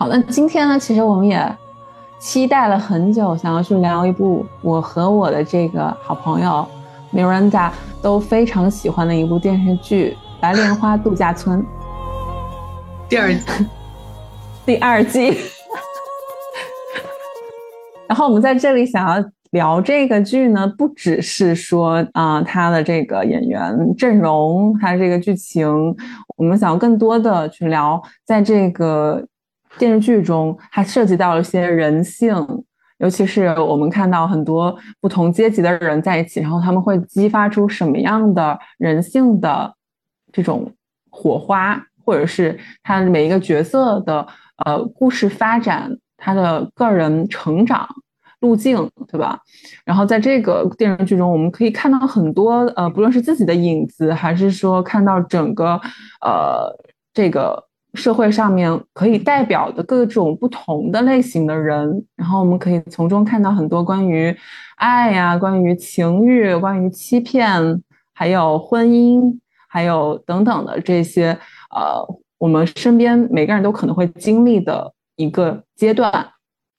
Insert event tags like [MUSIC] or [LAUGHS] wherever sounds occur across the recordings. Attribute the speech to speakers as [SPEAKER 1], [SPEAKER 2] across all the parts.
[SPEAKER 1] 好，那今天呢，其实我们也期待了很久，想要去聊一部我和我的这个好朋友 Miranda 都非常喜欢的一部电视剧《白莲花度假村》
[SPEAKER 2] 第二季，[LAUGHS]
[SPEAKER 1] 第二季。然后我们在这里想要聊这个剧呢，不只是说啊，它的这个演员阵容，还有这个剧情，我们想要更多的去聊，在这个。电视剧中，它涉及到了一些人性，尤其是我们看到很多不同阶级的人在一起，然后他们会激发出什么样的人性的这种火花，或者是他每一个角色的呃故事发展，他的个人成长路径，对吧？然后在这个电视剧中，我们可以看到很多呃，不论是自己的影子，还是说看到整个呃这个。社会上面可以代表的各种不同的类型的人，然后我们可以从中看到很多关于爱呀、关于情欲、关于欺骗，还有婚姻，还有等等的这些呃，我们身边每个人都可能会经历的一个阶段。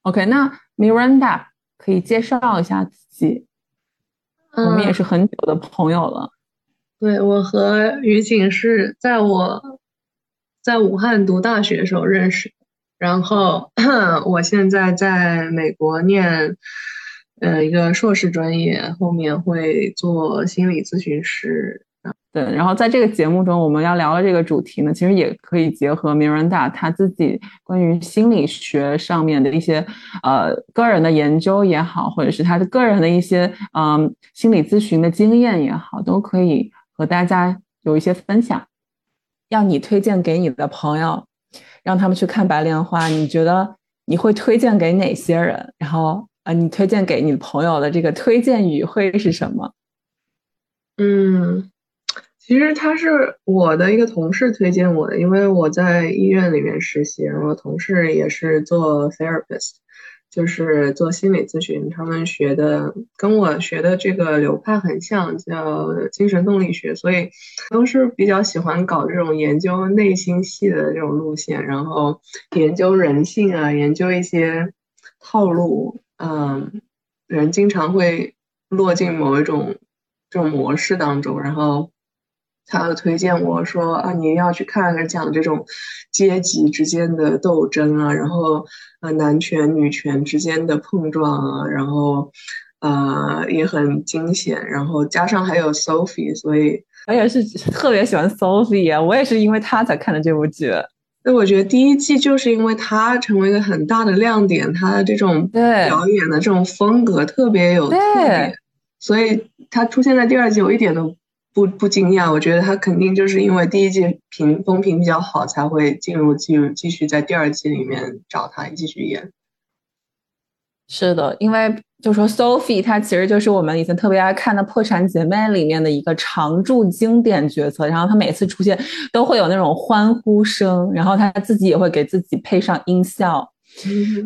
[SPEAKER 1] OK，那 Miranda 可以介绍一下自己，我们也是很久的朋友了。
[SPEAKER 2] 对我和于景是在我。在武汉读大学的时候认识，然后 [CLEARS THROAT] 我现在在美国念，呃，一个硕士专业，后面会做心理咨询师。
[SPEAKER 1] 对，然后在这个节目中，我们要聊的这个主题呢，其实也可以结合 Miranda 他自己关于心理学上面的一些呃个人的研究也好，或者是他的个人的一些嗯心理咨询的经验也好，都可以和大家有一些分享。要你推荐给你的朋友，让他们去看《白莲花》，你觉得你会推荐给哪些人？然后，呃，你推荐给你朋友的这个推荐语会是什么？
[SPEAKER 2] 嗯，其实他是我的一个同事推荐我的，因为我在医院里面实习，然后同事也是做 therapist。就是做心理咨询，他们学的跟我学的这个流派很像，叫精神动力学，所以都是比较喜欢搞这种研究内心戏的这种路线，然后研究人性啊，研究一些套路，嗯，人经常会落进某一种这种模式当中，然后。他推荐我说啊，你要去看看讲这种阶级之间的斗争啊，然后呃男权女权之间的碰撞啊，然后呃也很惊险，然后加上还有 Sophie，所以
[SPEAKER 1] 我也是 [LAUGHS] 特别喜欢 Sophie，啊我也是因为他才看的这部剧。
[SPEAKER 2] 那我觉得第一季就是因为他成为一个很大的亮点，他的这种表演的这种风格特别有特点，所以他出现在第二季，我一点都。不不惊讶，我觉得他肯定就是因为第一季评风评比较好，才会进入继继续在第二季里面找他继续演。
[SPEAKER 1] 是的，因为就说 Sophie，她其实就是我们以前特别爱看的《破产姐妹》里面的一个常驻经典角色，然后她每次出现都会有那种欢呼声，然后她自己也会给自己配上音效。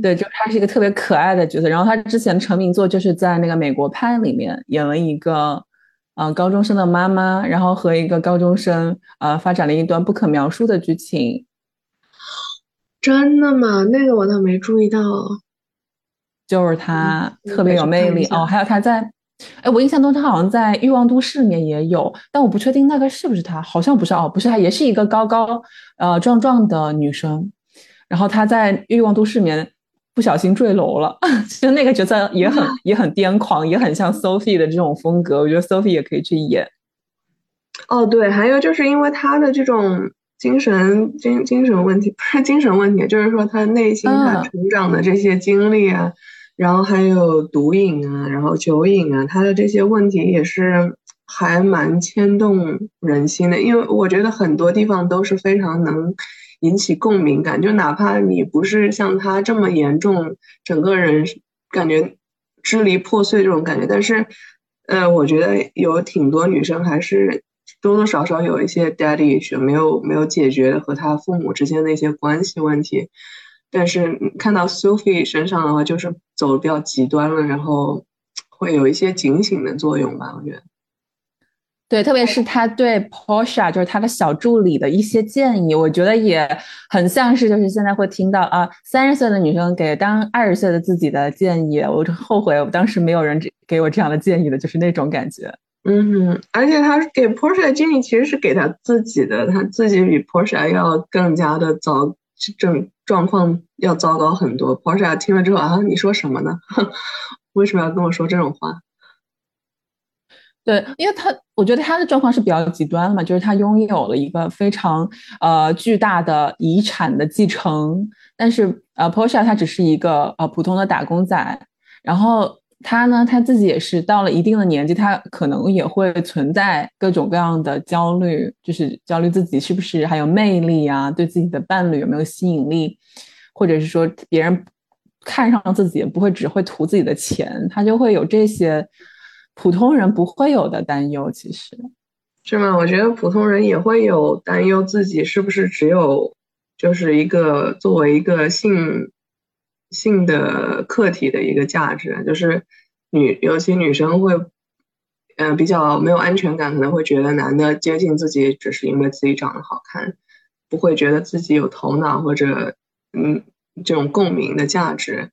[SPEAKER 1] 对，就她是一个特别可爱的角色。然后她之前成名作就是在那个《美国派》里面演了一个。啊，高中生的妈妈，然后和一个高中生，呃，发展了一段不可描述的剧情。
[SPEAKER 2] 真的吗？那个我倒没注意到。
[SPEAKER 1] 就是他特别有魅力哦，还有他在，哎，我印象中他好像在《欲望都市》里面也有，但我不确定那个是不是他，好像不是哦，不是他，也是一个高高呃壮壮的女生，然后他在《欲望都市》里面。不小心坠楼了，[LAUGHS] 其实那个角色也很 [LAUGHS] 也很癫狂，也很像 Sophie 的这种风格。我觉得 Sophie 也可以去演。
[SPEAKER 2] 哦，对，还有就是因为他的这种精神精精神问题，不 [LAUGHS] 是精神问题，就是说他内心他成长的这些经历啊，然后还有毒瘾啊，然后酒瘾啊，他的这些问题也是还蛮牵动人心的。因为我觉得很多地方都是非常能。引起共鸣感，就哪怕你不是像他这么严重，整个人感觉支离破碎这种感觉，但是，呃，我觉得有挺多女生还是多多少少有一些 daddy issue 没有没有解决和他父母之间的一些关系问题，但是看到 Sophie 身上的话，就是走的比较极端了，然后会有一些警醒的作用吧，我觉得。
[SPEAKER 1] 对，特别是他对 Porsche 就是他的小助理的一些建议，我觉得也很像是就是现在会听到啊，三十岁的女生给当二十岁的自己的建议，我后悔我当时没有人给我这样的建议的，就是那种感觉。
[SPEAKER 2] 嗯，而且他给 Porsche 的建议其实是给他自己的，他自己比 Porsche 要更加的糟，症状况要糟糕很多。Porsche 听了之后啊，你说什么呢？[LAUGHS] 为什么要跟我说这种话？
[SPEAKER 1] 对，因为他，我觉得他的状况是比较极端的嘛，就是他拥有了一个非常呃巨大的遗产的继承，但是呃，Porsche 他只是一个呃普通的打工仔，然后他呢，他自己也是到了一定的年纪，他可能也会存在各种各样的焦虑，就是焦虑自己是不是还有魅力啊，对自己的伴侣有没有吸引力，或者是说别人看上自己不会只会图自己的钱，他就会有这些。普通人不会有的担忧，其实
[SPEAKER 2] 是吗？我觉得普通人也会有担忧，自己是不是只有就是一个作为一个性性的客体的一个价值，就是女，尤其女生会，嗯，比较没有安全感，可能会觉得男的接近自己只是因为自己长得好看，不会觉得自己有头脑或者嗯这种共鸣的价值，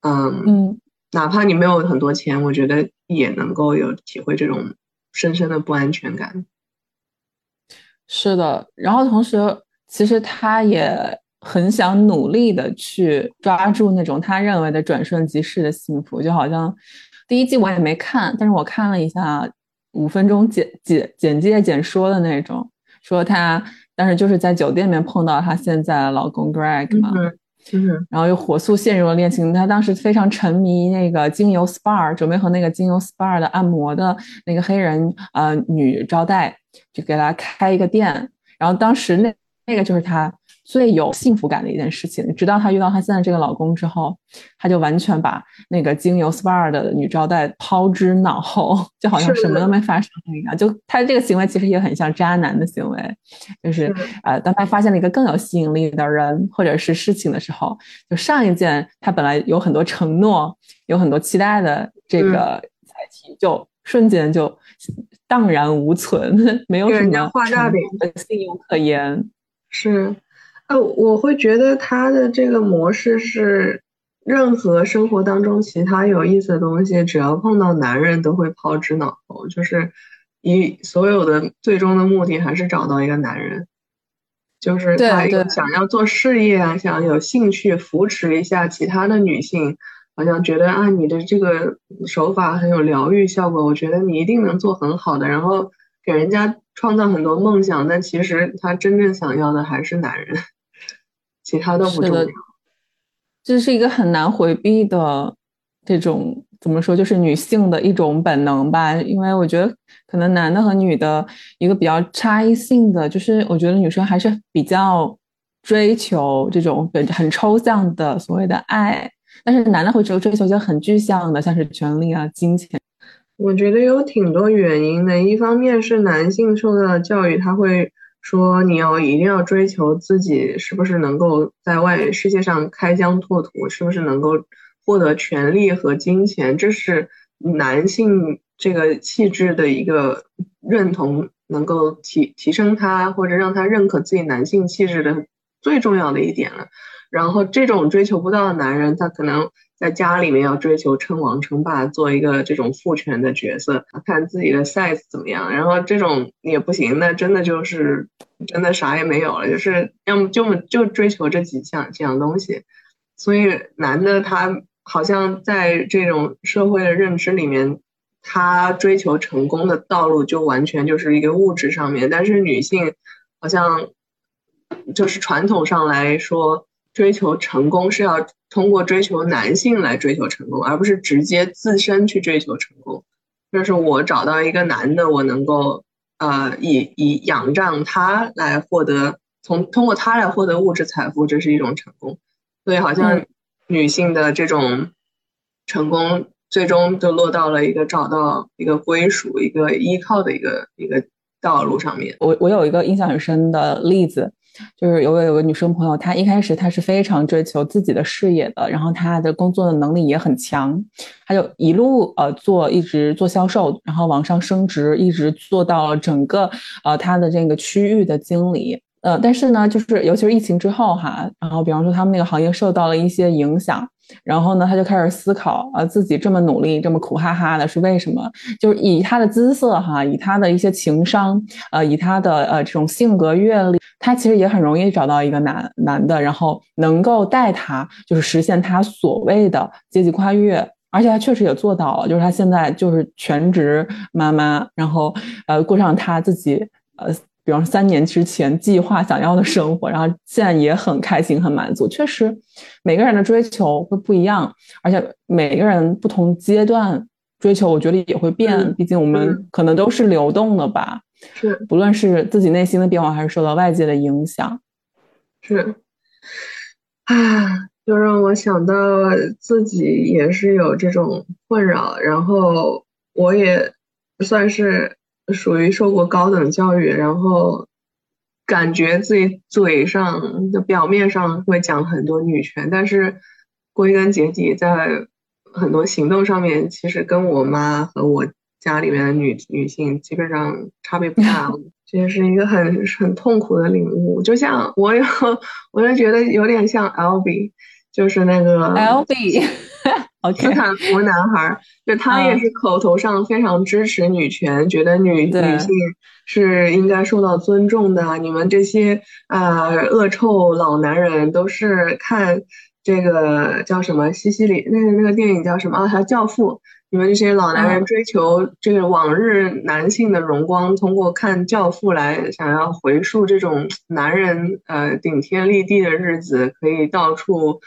[SPEAKER 2] 嗯嗯。哪怕你没有很多钱，我觉得也能够有体会这种深深的不安全感。
[SPEAKER 1] 是的，然后同时，其实他也很想努力的去抓住那种他认为的转瞬即逝的幸福。就好像第一季我也没看，但是我看了一下五分钟简 [LAUGHS] 简简介简说的那种，说他当时就是在酒店里面碰到他现在的老公 Greg 嘛。
[SPEAKER 2] 嗯，是
[SPEAKER 1] 然后又火速陷入了恋情。他当时非常沉迷那个精油 SPA，准备和那个精油 SPA 的按摩的那个黑人呃女招待，就给他开一个店。然后当时那那个就是他。最有幸福感的一件事情，直到她遇到她现在这个老公之后，她就完全把那个经由 SPA 的女招待抛之脑后，就好像什么都没发生一样。就她这个行为其实也很像渣男的行为，就是呃，当她发现了一个更有吸引力的人或者是事情的时候，就上一件她本来有很多承诺、有很多期待的这个载体，就瞬间就荡然无存，[LAUGHS] 没有什么信用可言。
[SPEAKER 2] 是。呃，我会觉得他的这个模式是，任何生活当中其他有意思的东西，只要碰到男人，都会抛之脑后。就是以所有的最终的目的，还是找到一个男人。就是他想要做事业啊，想有兴趣扶持一下其他的女性，好像觉得啊，你的这个手法很有疗愈效果，我觉得你一定能做很好的，然后给人家创造很多梦想。但其实他真正想要的还是男人。其他都不重要，
[SPEAKER 1] 这是一个很难回避的这种怎么说，就是女性的一种本能吧。因为我觉得可能男的和女的一个比较差异性的，就是我觉得女生还是比较追求这种很很抽象的所谓的爱，但是男的会追追求一些很具象的，像是权力啊、金钱。
[SPEAKER 2] 我觉得有挺多原因的，一方面是男性受到的教育，他会。说你要一定要追求自己是不是能够在外世界上开疆拓土，是不是能够获得权利和金钱，这是男性这个气质的一个认同，能够提提升他或者让他认可自己男性气质的最重要的一点了。然后这种追求不到的男人，他可能。在家里面要追求称王称霸，做一个这种父权的角色，看自己的 size 怎么样。然后这种也不行，那真的就是真的啥也没有了，就是要么就就追求这几项几样东西。所以男的他好像在这种社会的认知里面，他追求成功的道路就完全就是一个物质上面，但是女性好像就是传统上来说。追求成功是要通过追求男性来追求成功，而不是直接自身去追求成功。就是我找到一个男的，我能够呃以以仰仗他来获得从通过他来获得物质财富，这是一种成功。所以好像女性的这种成功，最终就落到了一个找到一个归属、一个依靠的一个一个道路上面。
[SPEAKER 1] 我我有一个印象很深的例子。就是有有个女生朋友，她一开始她是非常追求自己的事业的，然后她的工作的能力也很强，她就一路呃做，一直做销售，然后往上升职，一直做到了整个呃她的这个区域的经理。呃，但是呢，就是尤其是疫情之后哈，然后比方说他们那个行业受到了一些影响。然后呢，他就开始思考啊，自己这么努力，这么苦哈哈的，是为什么？就是以他的姿色哈，以他的一些情商，呃，以他的呃这种性格阅历，他其实也很容易找到一个男男的，然后能够带他，就是实现他所谓的阶级跨越。而且他确实也做到了，就是他现在就是全职妈妈，然后呃过上他自己呃。比方说三年之前计划想要的生活，然后现在也很开心、很满足。确实，每个人的追求会不一样，而且每个人不同阶段追求，我觉得也会变。毕竟我们可能都是流动的吧。
[SPEAKER 2] 是，
[SPEAKER 1] 不论是自己内心的变化，还是受到外界的影响。
[SPEAKER 2] 是，啊，就让我想到自己也是有这种困扰，然后我也算是。属于受过高等教育，然后感觉自己嘴上的表面上会讲很多女权，但是归根结底在很多行动上面，其实跟我妈和我家里面的女女性基本上差别不大。[LAUGHS] 这也是一个很很痛苦的领悟。就像我有，[LAUGHS] 我就觉得有点像 L B，就是那个
[SPEAKER 1] L B。
[SPEAKER 2] 斯坦福男孩，就他也是口头上非常支持女权，觉得女女性是应该受到尊重的。你们这些啊恶臭老男人都是看这个叫什么西西里那个那个电影叫什么啊？还教父？你们这些老男人追求这个往日男性的荣光，通过看教父来想要回溯这种男人呃顶天立地的日子，可以到处。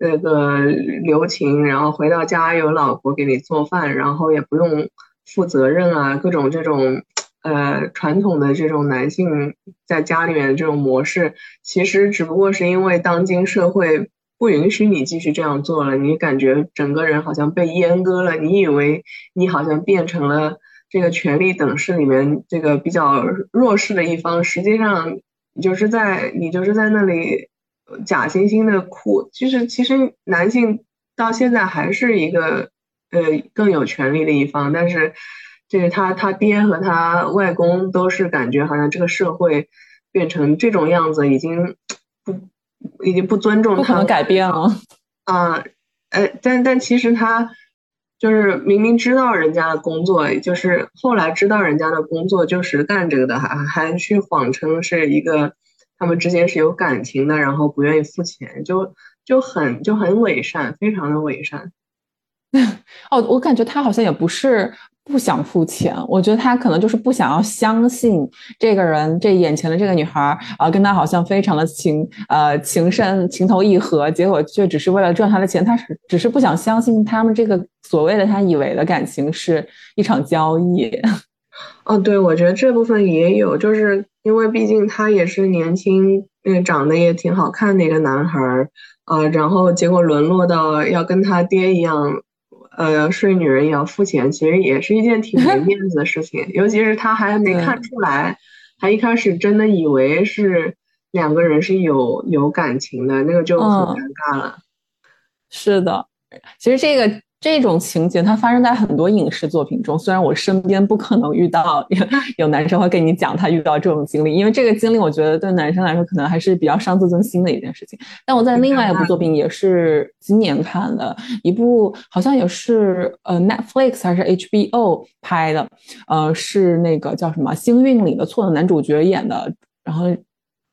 [SPEAKER 2] 那个留情，然后回到家有老婆给你做饭，然后也不用负责任啊，各种这种呃传统的这种男性在家里面的这种模式，其实只不过是因为当今社会不允许你继续这样做了，你感觉整个人好像被阉割了，你以为你好像变成了这个权力等式里面这个比较弱势的一方，实际上你就是在你就是在那里。假惺惺的哭，其实其实男性到现在还是一个呃更有权利的一方，但是就是他他爹和他外公都是感觉好像这个社会变成这种样子，已经不已经不尊重他，不
[SPEAKER 1] 可能改变了
[SPEAKER 2] 啊，呃，但但其实他就是明明知道人家的工作，就是后来知道人家的工作就是干这个的，还还去谎称是一个。他们之间是有感情的，然后不愿意付钱，就就很就很伪善，非常的伪善。[LAUGHS]
[SPEAKER 1] 哦，我感觉他好像也不是不想付钱，我觉得他可能就是不想要相信这个人，这眼前的这个女孩啊，跟他好像非常的情呃情深情投意合，结果却只是为了赚他的钱，他是只是不想相信他们这个所谓的他以为的感情是一场交易。
[SPEAKER 2] 哦，对，我觉得这部分也有，就是因为毕竟他也是年轻，嗯，长得也挺好看的一个男孩儿啊，然后结果沦落到要跟他爹一样，呃，睡女人也要付钱，其实也是一件挺没面子的事情。尤其是他还没看出来，他一开始真的以为是两个人是有有感情的，那个就很尴尬了。
[SPEAKER 1] 是的，其实这个。这种情节它发生在很多影视作品中，虽然我身边不可能遇到有男生会跟你讲他遇到这种经历，因为这个经历我觉得对男生来说可能还是比较伤自尊心的一件事情。但我在另外一部作品也是今年看的一部，好像也是呃 Netflix 还是 HBO 拍的，呃是那个叫什么《星运里的错的男主角演的，然后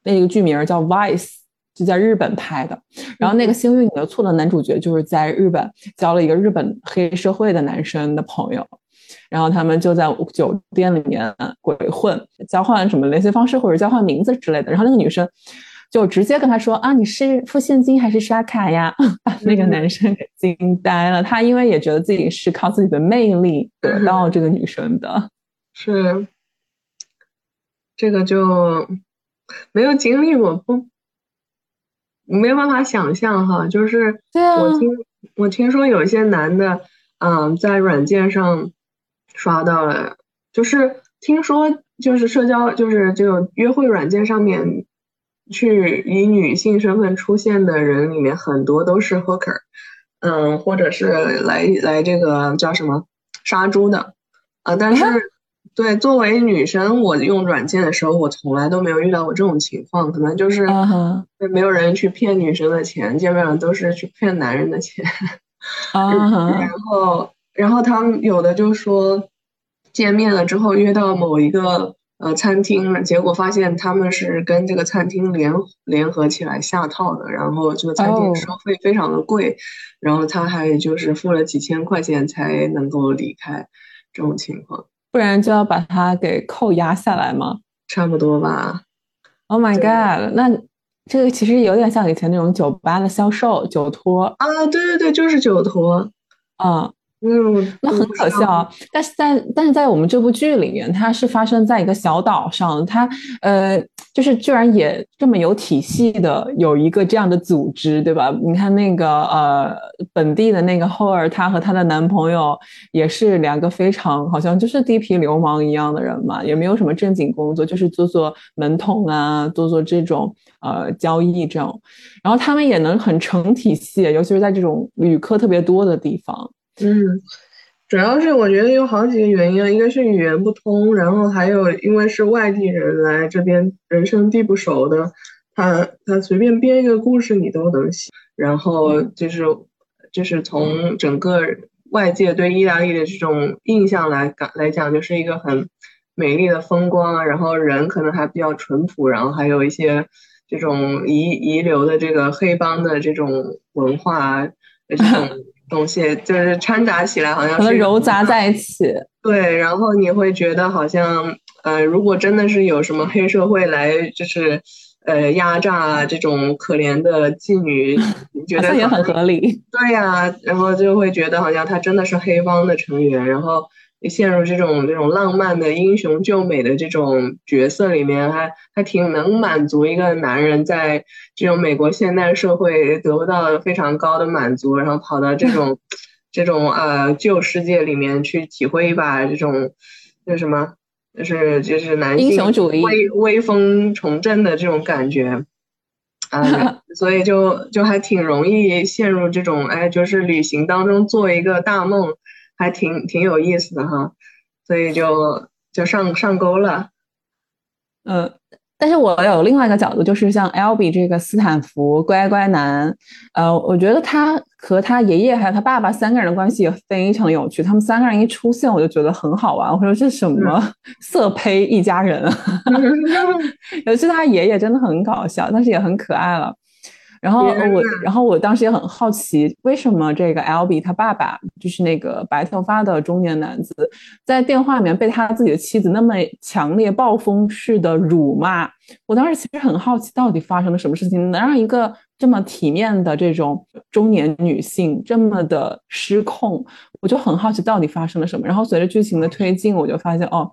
[SPEAKER 1] 那个剧名叫 Vice。就在日本拍的，然后那个幸运的错的男主角就是在日本交了一个日本黑社会的男生的朋友，然后他们就在酒店里面鬼混，交换什么联系方式或者交换名字之类的，然后那个女生就直接跟他说啊，你是付现金还是刷卡呀？[LAUGHS] 把那个男生给惊呆了，他因为也觉得自己是靠自己的魅力得到这个女生的，
[SPEAKER 2] 是。这个就没有经历过不。没有办法想象哈，就是我听我听说有一些男的，嗯，在软件上刷到了，就是听说就是社交就是这种约会软件上面去以女性身份出现的人里面，很多都是 hooker，嗯，或者是来来这个叫什么杀猪的啊。但是，对作为女生，我用软件的时候，我从来都没有遇到过这种情况，可能就是没有人去骗女生的钱，基本上都是去骗男人的钱。[LAUGHS] 然后，然后他们有的就说见面了之后约到某一个。呃，餐厅，结果发现他们是跟这个餐厅联联合起来下套的，然后这个餐厅收费非常的贵，然后他还就是付了几千块钱才能够离开，这种情况，
[SPEAKER 1] 不然就要把他给扣押下来吗？
[SPEAKER 2] 差不多吧。
[SPEAKER 1] Oh my god，那这个其实有点像以前那种酒吧的销售酒托
[SPEAKER 2] 啊，对对对，就是酒托，
[SPEAKER 1] 啊。嗯，那很可笑。但是在但是在我们这部剧里面，它是发生在一个小岛上，它呃，就是居然也这么有体系的有一个这样的组织，对吧？你看那个呃，本地的那个后儿，她和她的男朋友也是两个非常好像就是地痞流氓一样的人嘛，也没有什么正经工作，就是做做门童啊，做做这种呃交易这种。然后他们也能很成体系，尤其是在这种旅客特别多的地方。
[SPEAKER 2] 嗯，主要是我觉得有好几个原因，一个是语言不通，然后还有因为是外地人来这边，人生地不熟的，他他随便编一个故事你都能写，然后就是就是从整个外界对意大利的这种印象来感来讲，就是一个很美丽的风光啊，然后人可能还比较淳朴，然后还有一些这种遗遗留的这个黑帮的这种文化这种。东西就是掺杂起来，好像是
[SPEAKER 1] 揉杂在一起。
[SPEAKER 2] 对，然后你会觉得好像，呃，如果真的是有什么黑社会来，就是呃压榨这种可怜的妓女，你觉得
[SPEAKER 1] 也很合理。
[SPEAKER 2] 对呀，然后就会觉得好像他真的是黑帮的成员，然后。陷入这种这种浪漫的英雄救美的这种角色里面，还还挺能满足一个男人在这种美国现代社会得不到非常高的满足，然后跑到这种 [LAUGHS] 这种呃旧世界里面去体会一把这种那什么，就是就是男性
[SPEAKER 1] 英雄主义
[SPEAKER 2] 威威风重振的这种感觉啊，[LAUGHS] 所以就就还挺容易陷入这种哎，就是旅行当中做一个大梦。还挺挺有意思的哈，所以就就上上钩了。
[SPEAKER 1] 嗯，但是我有另外一个角度，就是像 L B 这个斯坦福乖乖男，呃，我觉得他和他爷爷还有他爸爸三个人的关系也非常有趣。他们三个人一出现，我就觉得很好玩。我说这什么色胚一家人啊？[LAUGHS] [LAUGHS] 尤其他爷爷真的很搞笑，但是也很可爱了。然后我，然后我当时也很好奇，为什么这个 L B 他爸爸就是那个白头发的中年男子，在电话里面被他自己的妻子那么强烈暴风式的辱骂。我当时其实很好奇，到底发生了什么事情，能让一个这么体面的这种中年女性这么的失控？我就很好奇到底发生了什么。然后随着剧情的推进，我就发现哦。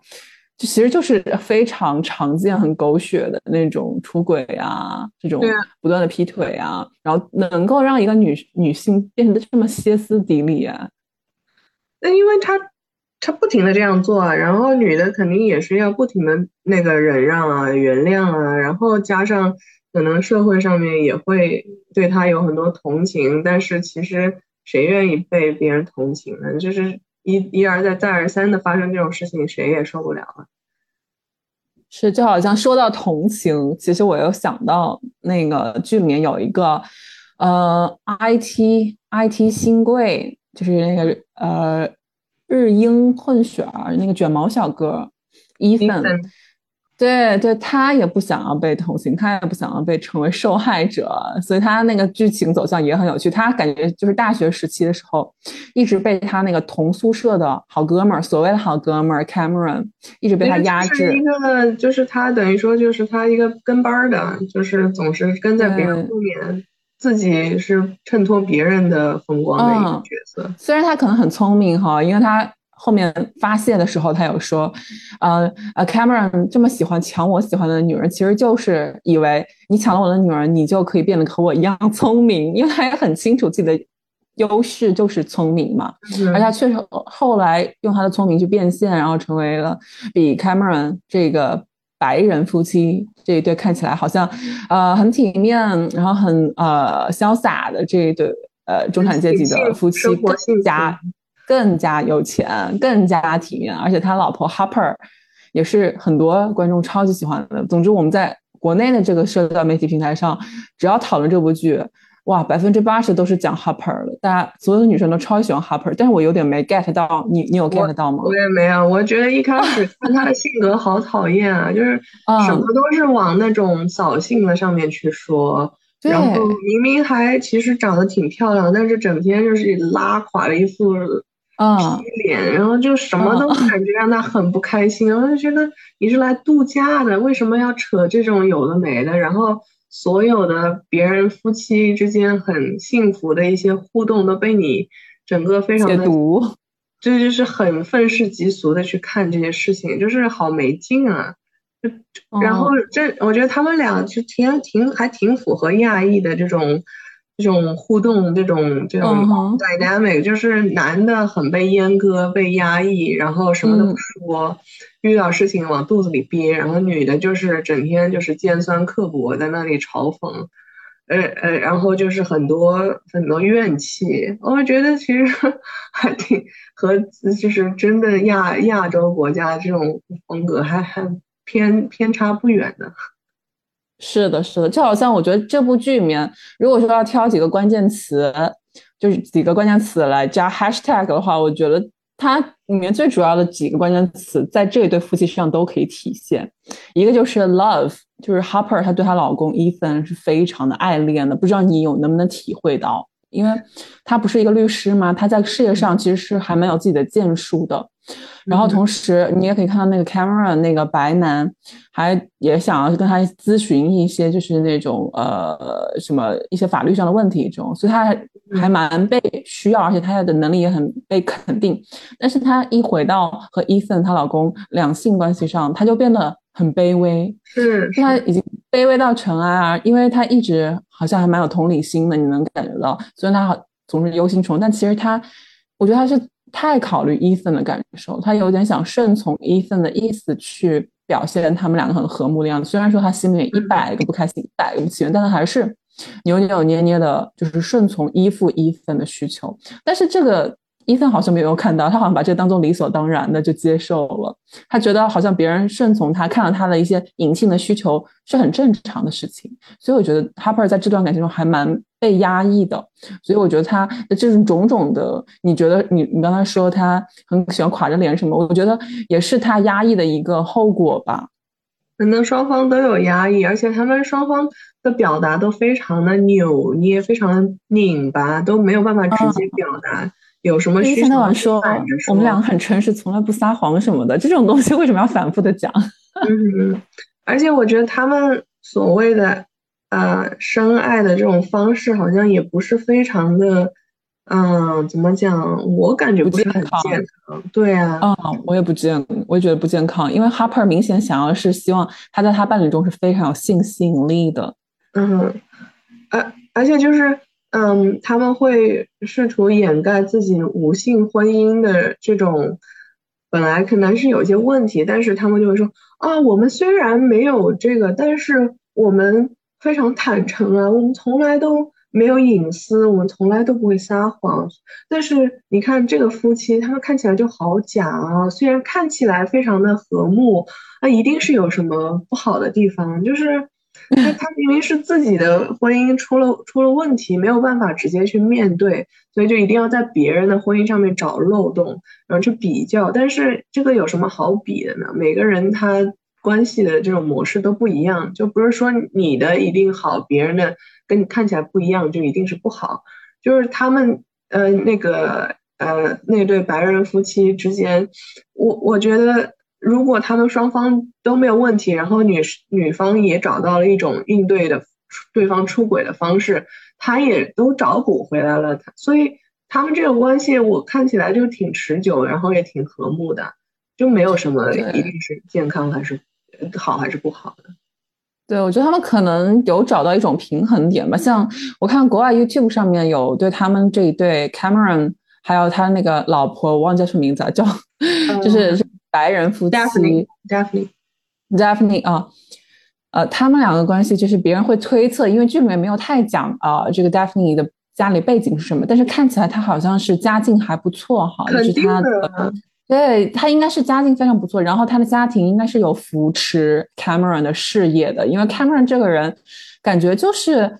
[SPEAKER 1] 就其实就是非常常见、很狗血的那种出轨啊，这种不断的劈腿啊，然后能够让一个女女性变得这么歇斯底里啊？
[SPEAKER 2] 那因为他他不停的这样做啊，然后女的肯定也是要不停的那个忍让啊、原谅啊，然后加上可能社会上面也会对他有很多同情，但是其实谁愿意被别人同情呢？就是。一一而再再而三的发生这种事情，谁也受不了啊！
[SPEAKER 1] 是，就好像说到同情，其实我又想到那个剧里面有一个，呃，IT IT 新贵，就是那个呃日英混血儿，那个卷毛小哥伊森。对对，他也不想要被同情，他也不想要被成为受害者，所以他那个剧情走向也很有趣。他感觉就是大学时期的时候，一直被他那个同宿舍的好哥们儿，所谓的好哥们儿 Cameron，一直被他压制。
[SPEAKER 2] 一个就是他等于说就是他一个跟班的，就是总是跟在别人后面，自己是衬托别人的风光的一个角色。
[SPEAKER 1] 虽然他可能很聪明哈，因为他。后面发泄的时候，他有说，呃呃，Cameron 这么喜欢抢我喜欢的女人，其实就是以为你抢了我的女人，你就可以变得和我一样聪明，因为他也很清楚自己的优势就是聪明嘛。而他确实后来用他的聪明去变现，然后成为了比 Cameron 这个白人夫妻这一对看起来好像呃很体面，然后很呃潇洒的这一对呃中产阶级的夫妻更加更加有钱，更加体面，而且他老婆 Harper 也是很多观众超级喜欢的。总之，我们在国内的这个社交媒体平台上，只要讨论这部剧。哇，百分之八十都是讲 Harper 的，大家所有的女生都超喜欢 Harper，但是我有点没 get 到，你你有 get 到吗？
[SPEAKER 2] 我也没有，我觉得一开始看他的性格好讨厌啊，[LAUGHS] 就是什么都是往那种扫兴的上面去说，然后明明还其实长得挺漂亮，但是整天就是拉垮了一副皮脸，然后就什么都感觉让他很不开心，我就觉得你是来度假的，为什么要扯这种有的没的，然后。所有的别人夫妻之间很幸福的一些互动都被你整个非常的
[SPEAKER 1] 毒，
[SPEAKER 2] 这就是很愤世嫉俗的去看这些事情，就是好没劲啊！就然后这我觉得他们俩就挺挺还挺符合亚裔的这种这种互动，这种这种 dynamic，就是男的很被阉割、被压抑，然后什么都不说。遇到事情往肚子里憋，然后女的就是整天就是尖酸刻薄，在那里嘲讽，呃呃，然后就是很多很多怨气。我觉得其实 [LAUGHS] 还挺和就是真的亚亚洲国家这种风格还还偏偏差不远的。
[SPEAKER 1] 是的，是的，就好像我觉得这部剧里面，如果说要挑几个关键词，就是几个关键词来加 hashtag 的话，我觉得。它里面最主要的几个关键词，在这一对夫妻身上都可以体现。一个就是 love，就是 Harper 她对她老公 Ethan 是非常的爱恋的，不知道你有能不能体会到？因为他不是一个律师嘛？他在事业上其实是还蛮有自己的建树的。然后同时，你也可以看到那个 Cameron 那个白男，还也想要跟他咨询一些就是那种呃什么一些法律上的问题这种，所以他还蛮被需要，而且他的能力也很被肯定。但是他一回到和 Ethan 她老公两性关系上，他就变得很卑微，
[SPEAKER 2] 是，
[SPEAKER 1] 他已经卑微到尘埃啊，因为他一直好像还蛮有同理心的，你能感觉到，虽然他好总是忧心忡，但其实他，我觉得他是。太考虑伊森的感受，他有点想顺从伊森的意思去表现他们两个很和睦的样子。虽然说他心里一百个不开心，一百个不情愿，但他还是扭扭捏捏的，就是顺从依附伊森的需求。但是这个。伊森好像没有看到，他好像把这个当做理所当然的就接受了。他觉得好像别人顺从他，看到他的一些隐性的需求是很正常的事情。所以我觉得 Harper 在这段感情中还蛮被压抑的。所以我觉得他的这种种种的，你觉得你你刚才说他很喜欢垮着脸什么，我觉得也是他压抑的一个后果吧。
[SPEAKER 2] 可能双方都有压抑，而且他们双方的表达都非常的扭捏，非常的拧巴，都没有办法直接表达。有什么？一天到晚说
[SPEAKER 1] 我们两个很诚实，从来不撒谎什么的，这种东西为什么要反复的讲？
[SPEAKER 2] 嗯，而且我觉得他们所谓的呃深爱的这种方式，好像也不是非常的，嗯，怎么讲？我感觉不是很健康。对啊，
[SPEAKER 1] 啊，我也不健，我也觉得不健康，因为 Harper 明显想要是希望他在他伴侣中是非常有性吸引力的。
[SPEAKER 2] 嗯，而而且就是。嗯，他们会试图掩盖自己无性婚姻的这种，本来可能是有些问题，但是他们就会说啊，我们虽然没有这个，但是我们非常坦诚啊，我们从来都没有隐私，我们从来都不会撒谎。但是你看这个夫妻，他们看起来就好假啊，虽然看起来非常的和睦，那一定是有什么不好的地方，就是。他他明明是自己的婚姻出了出了问题，没有办法直接去面对，所以就一定要在别人的婚姻上面找漏洞，然后去比较。但是这个有什么好比的呢？每个人他关系的这种模式都不一样，就不是说你的一定好，别人的跟你看起来不一样就一定是不好。就是他们呃那个呃那对白人夫妻之间，我我觉得。如果他们双方都没有问题，然后女女方也找到了一种应对的对方出轨的方式，他也都找补回来了，所以他们这种关系我看起来就挺持久，然后也挺和睦的，就没有什么一定是健康还是好还是不好的。
[SPEAKER 1] 对，我觉得他们可能有找到一种平衡点吧。像我看国外 YouTube 上面有对他们这一对 Cameron，还有他那个老婆，我忘记叫什么名字，叫就是。白人夫妻，Daphne，Daphne 啊，呃，他们两个关系就是别人会推测，因为剧里面没有太讲啊，这个 Daphne 的家里背景是什么，但是看起来他好像是家境还不错哈，就是他的，对他应该是家境非常不错，然后他的家庭应该是有扶持 Cameron 的事业的，因为 Cameron 这个人感觉就是。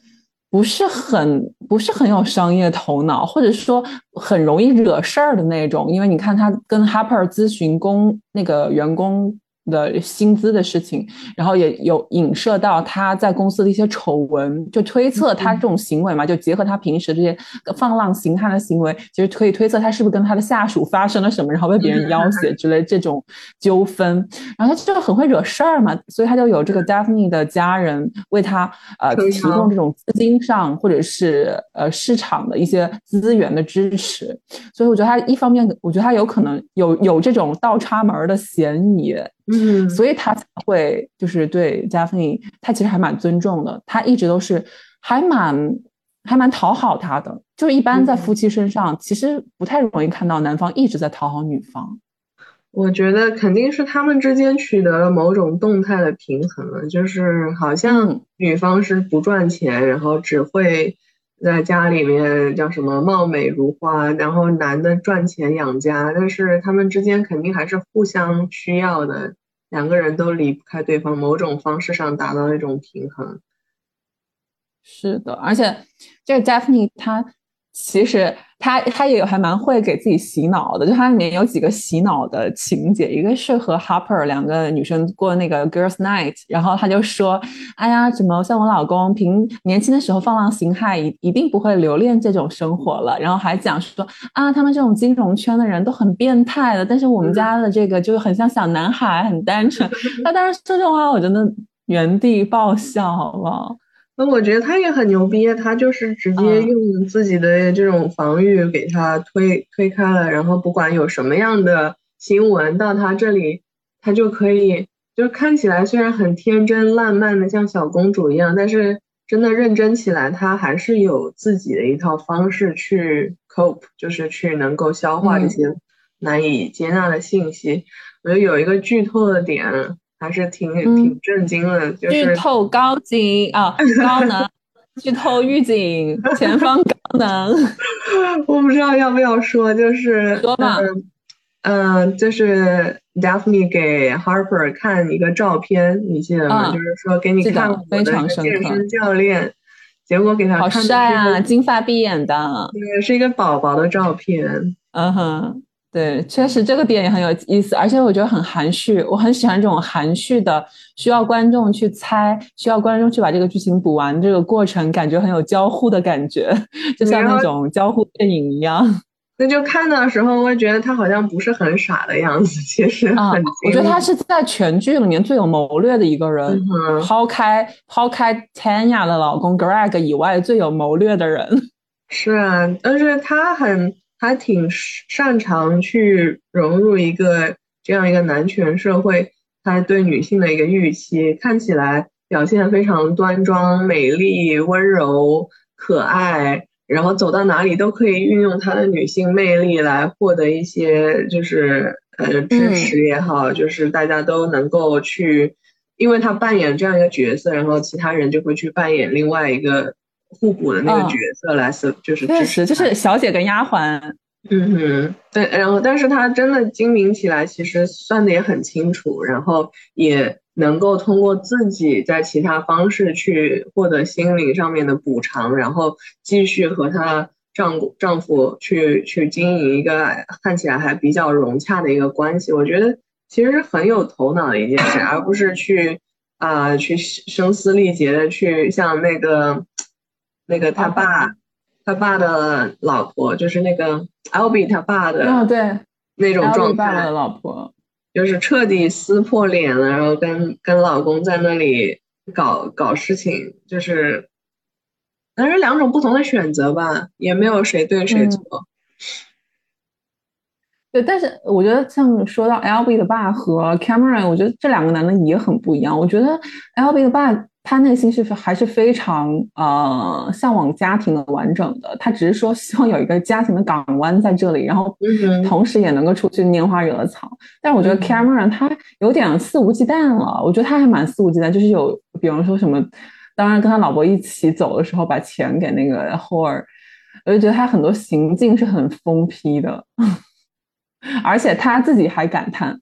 [SPEAKER 1] 不是很不是很有商业头脑，或者说很容易惹事儿的那种。因为你看他跟 Harper 咨询工那个员工。的薪资的事情，然后也有影射到他在公司的一些丑闻，就推测他这种行为嘛，就结合他平时这些放浪形骸的行为，其实可以推测他是不是跟他的下属发生了什么，然后被别人要挟之类这种纠纷。然后他就很会惹事儿嘛，所以他就有这个 Daphne 的家人为他呃提供这种资金上或者是呃市场的一些资源的支持。所以我觉得他一方面，我觉得他有可能有有这种倒插门的嫌疑。
[SPEAKER 2] 嗯，
[SPEAKER 1] 所以他才会就是对 Daphne，他其实还蛮尊重的，他一直都是还蛮还蛮讨好他的。就是一般在夫妻身上，其实不太容易看到男方一直在讨好女方。
[SPEAKER 2] 我觉得肯定是他们之间取得了某种动态的平衡了，就是好像女方是不赚钱，然后只会在家里面叫什么貌美如花，然后男的赚钱养家，但是他们之间肯定还是互相需要的。两个人都离不开对方，某种方式上达到一种平衡。
[SPEAKER 1] 是的，而且这个 Daphne 他其实她她也还蛮会给自己洗脑的，就它里面有几个洗脑的情节，一个是和 Harper 两个女生过那个 Girls Night，然后他就说：“哎呀，怎么像我老公平年轻的时候放浪形骸，一一定不会留恋这种生活了。”然后还讲说：“啊，他们这种金融圈的人都很变态的，但是我们家的这个就是很像小男孩，很单纯。[LAUGHS] ”他当时说这种话，我真的原地爆笑，好不好？
[SPEAKER 2] 那我觉得他也很牛逼，他就是直接用自己的这种防御给他推推开了，然后不管有什么样的新闻到他这里，他就可以，就看起来虽然很天真烂漫的像小公主一样，但是真的认真起来，他还是有自己的一套方式去 cope，就是去能够消化这些难以接纳的信息。我觉得有一个剧透的点。还是挺挺震惊的，就是
[SPEAKER 1] 剧透高警啊，高能，[LAUGHS] 剧透预警，前方高能，[LAUGHS]
[SPEAKER 2] 我不知道要不要说，就是
[SPEAKER 1] 说吧，
[SPEAKER 2] 嗯，就是 Daphne 给 Harper 看一个照片，你记得吗？就是说给你看我的健身教练，结果给他
[SPEAKER 1] 好帅啊，金发碧眼的，
[SPEAKER 2] 对，是一个宝宝的照片，
[SPEAKER 1] 嗯哼。对，确实这个点也很有意思，而且我觉得很含蓄，我很喜欢这种含蓄的，需要观众去猜，需要观众去把这个剧情补完，这个过程感觉很有交互的感觉，[LAUGHS] 就像那种交互电影一样。[LAUGHS]
[SPEAKER 2] 那就看的时候，我觉得他好像不是很傻的样子，其实
[SPEAKER 1] 啊，我觉得他是在全剧里面最有谋略的一个人，抛开抛开 Tanya 的老公 Greg 以外最有谋略的人。[LAUGHS]
[SPEAKER 2] 是啊，但是他很。他挺擅长去融入一个这样一个男权社会，他对女性的一个预期，看起来表现非常端庄、美丽、温柔、可爱，然后走到哪里都可以运用他的女性魅力来获得一些就是呃支持也好，就是大家都能够去，因为他扮演这样一个角色，然后其他人就会去扮演另外一个。互补的那个角色来是就是
[SPEAKER 1] 确实就是小姐跟丫鬟，
[SPEAKER 2] 嗯哼，对，然后但是他真的精明起来，其实算的也很清楚，然后也能够通过自己在其他方式去获得心灵上面的补偿，然后继续和她丈丈夫去去经营一个看起来还比较融洽的一个关系。我觉得其实是很有头脑的一件事，而不是去啊去声嘶力竭的去像那个。那个他爸，他爸的老婆就是那个 Albie 他爸的，
[SPEAKER 1] 嗯对，
[SPEAKER 2] 那种状态。
[SPEAKER 1] 的老婆
[SPEAKER 2] 就是彻底撕破脸了，然后跟跟老公在那里搞搞事情，就是，但是两种不同的选择吧，也没有谁对谁错。
[SPEAKER 1] 对，但是我觉得像说到 Albie 的爸和 Cameron，我觉得这两个男的也很不一样。我觉得 Albie 的爸他内心是还是非常呃向往家庭的完整的，他只是说希望有一个家庭的港湾在这里，然后同时也能够出去拈花惹草。但我觉得 Cameron 他有点肆无忌惮了，我觉得他还蛮肆无忌惮，就是有比方说什么，当然跟他老婆一起走的时候把钱给那个 Hor，我就觉得他很多行径是很疯批的，[LAUGHS] 而且他自己还感叹。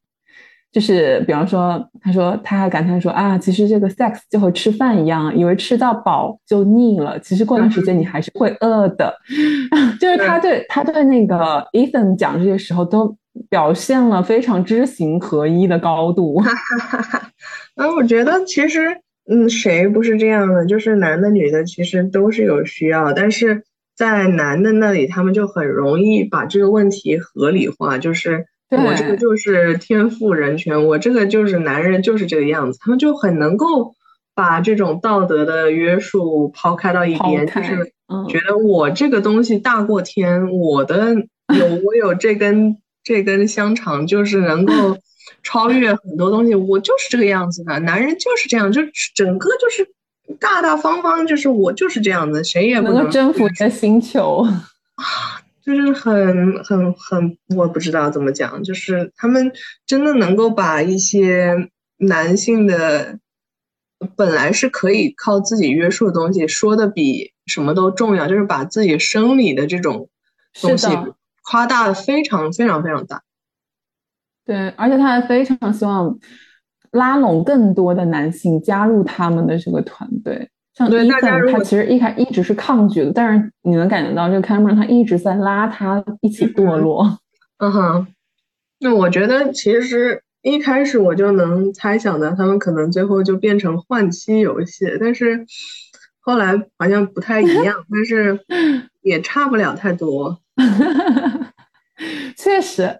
[SPEAKER 1] 就是比方说，他说他还感叹说啊，其实这个 sex 就和吃饭一样，以为吃到饱就腻了，其实过段时间你还是会饿的。[LAUGHS] 就是他对他对那个 Ethan 讲这些时候，都表现了非常知行合一的高度。
[SPEAKER 2] 哈哈哈！啊，我觉得其实，嗯，谁不是这样的？就是男的女的其实都是有需要，但是在男的那里，他们就很容易把这个问题合理化，就是。我这个就是天赋人权，我这个就是男人就是这个样子，他们就很能够把这种道德的约束抛开到一边，就是觉得我这个东西大过天，我的有我有这根这根香肠，就是能够超越很多东西，我就是这个样子的，男人就是这样，就整个就是大大方方，就是我就是这样子，谁也不
[SPEAKER 1] 能征服这星球。[LAUGHS]
[SPEAKER 2] 就是很很很，我不知道怎么讲，就是他们真的能够把一些男性的本来是可以靠自己约束的东西说的比什么都重要，就是把自己生理的这种东西夸大的非常非常非常大。
[SPEAKER 1] 对，而且他还非常希望拉拢更多的男性加入他们的这个团队。像伊森，他其实一开一直是抗拒的，但是你能感觉到这个 Cameron 他一直在拉他一起堕落。
[SPEAKER 2] 嗯哼，那我觉得其实一开始我就能猜想到他们可能最后就变成换妻游戏，但是后来好像不太一样，但是 [LAUGHS] 也差不了太多。[LAUGHS]
[SPEAKER 1] 确实，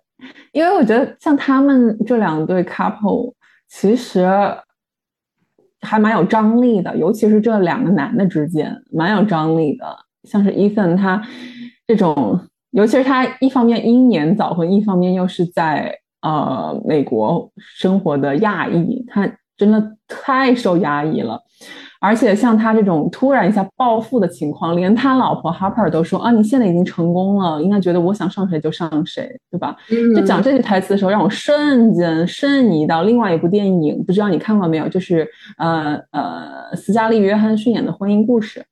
[SPEAKER 1] 因为我觉得像他们这两对 couple，其实。还蛮有张力的，尤其是这两个男的之间，蛮有张力的。像是伊森他这种，尤其是他一方面英年早婚，一方面又是在呃美国生活的亚裔，他真的太受压抑了。而且像他这种突然一下暴富的情况，连他老婆 Harper 都说啊，你现在已经成功了，应该觉得我想上谁就上谁，对吧？就讲这句台词的时候，让我瞬间瞬移到另外一部电影，不知道你看过没有？就是呃呃，斯嘉丽·约翰逊演的《婚姻故事》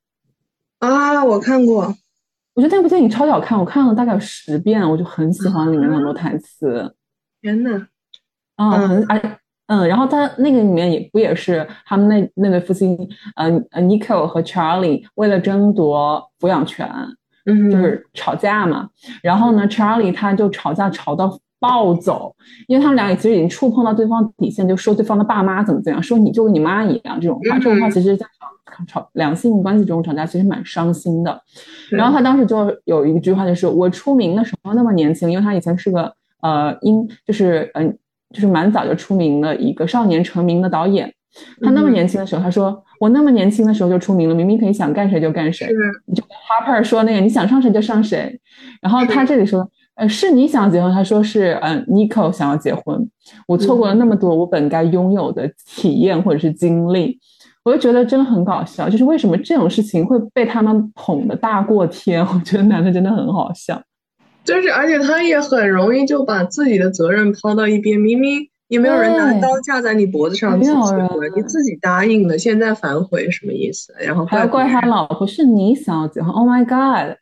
[SPEAKER 2] 啊，我看过。
[SPEAKER 1] 我觉得那部电影超好看，我看了大概有十遍，我就很喜欢里面很多台词。
[SPEAKER 2] 天呐，
[SPEAKER 1] 啊，很哎。嗯，然后他那个里面也不也是他们那那对夫妻，嗯呃 n i c o 和 Charlie 为了争夺抚养权，
[SPEAKER 2] 嗯，
[SPEAKER 1] 就是吵架嘛。然后呢，Charlie 他就吵架吵到暴走，因为他们俩其实已经触碰到对方底线，就说对方的爸妈怎么怎样，说你就跟你妈一样这种话。这种话其实，在吵吵两性关系中吵架其实蛮伤心的。然后他当时就有一句话，就是我出名的时候那么年轻，因为他以前是个呃英，就是嗯。就是蛮早就出名的一个少年成名的导演，他那么年轻的时候，他说我那么年轻的时候就出名了，明明可以想干谁就干谁。就 Harper 说那个你想上谁就上谁，然后他这里说，呃，是你想结婚，他说是，嗯，Nico 想要结婚，我错过了那么多我本该拥有的体验或者是经历，我就觉得真的很搞笑，就是为什么这种事情会被他们捧的大过天？[LAUGHS] 我觉得男的真的很好笑。
[SPEAKER 2] 就是，而且他也很容易就把自己的责任抛到一边，明明。也没有人拿刀架在你脖子上，没有人，你自己答应的，现在反悔什么意思？然后
[SPEAKER 1] 还要怪他老婆，是你想要结婚？Oh my god！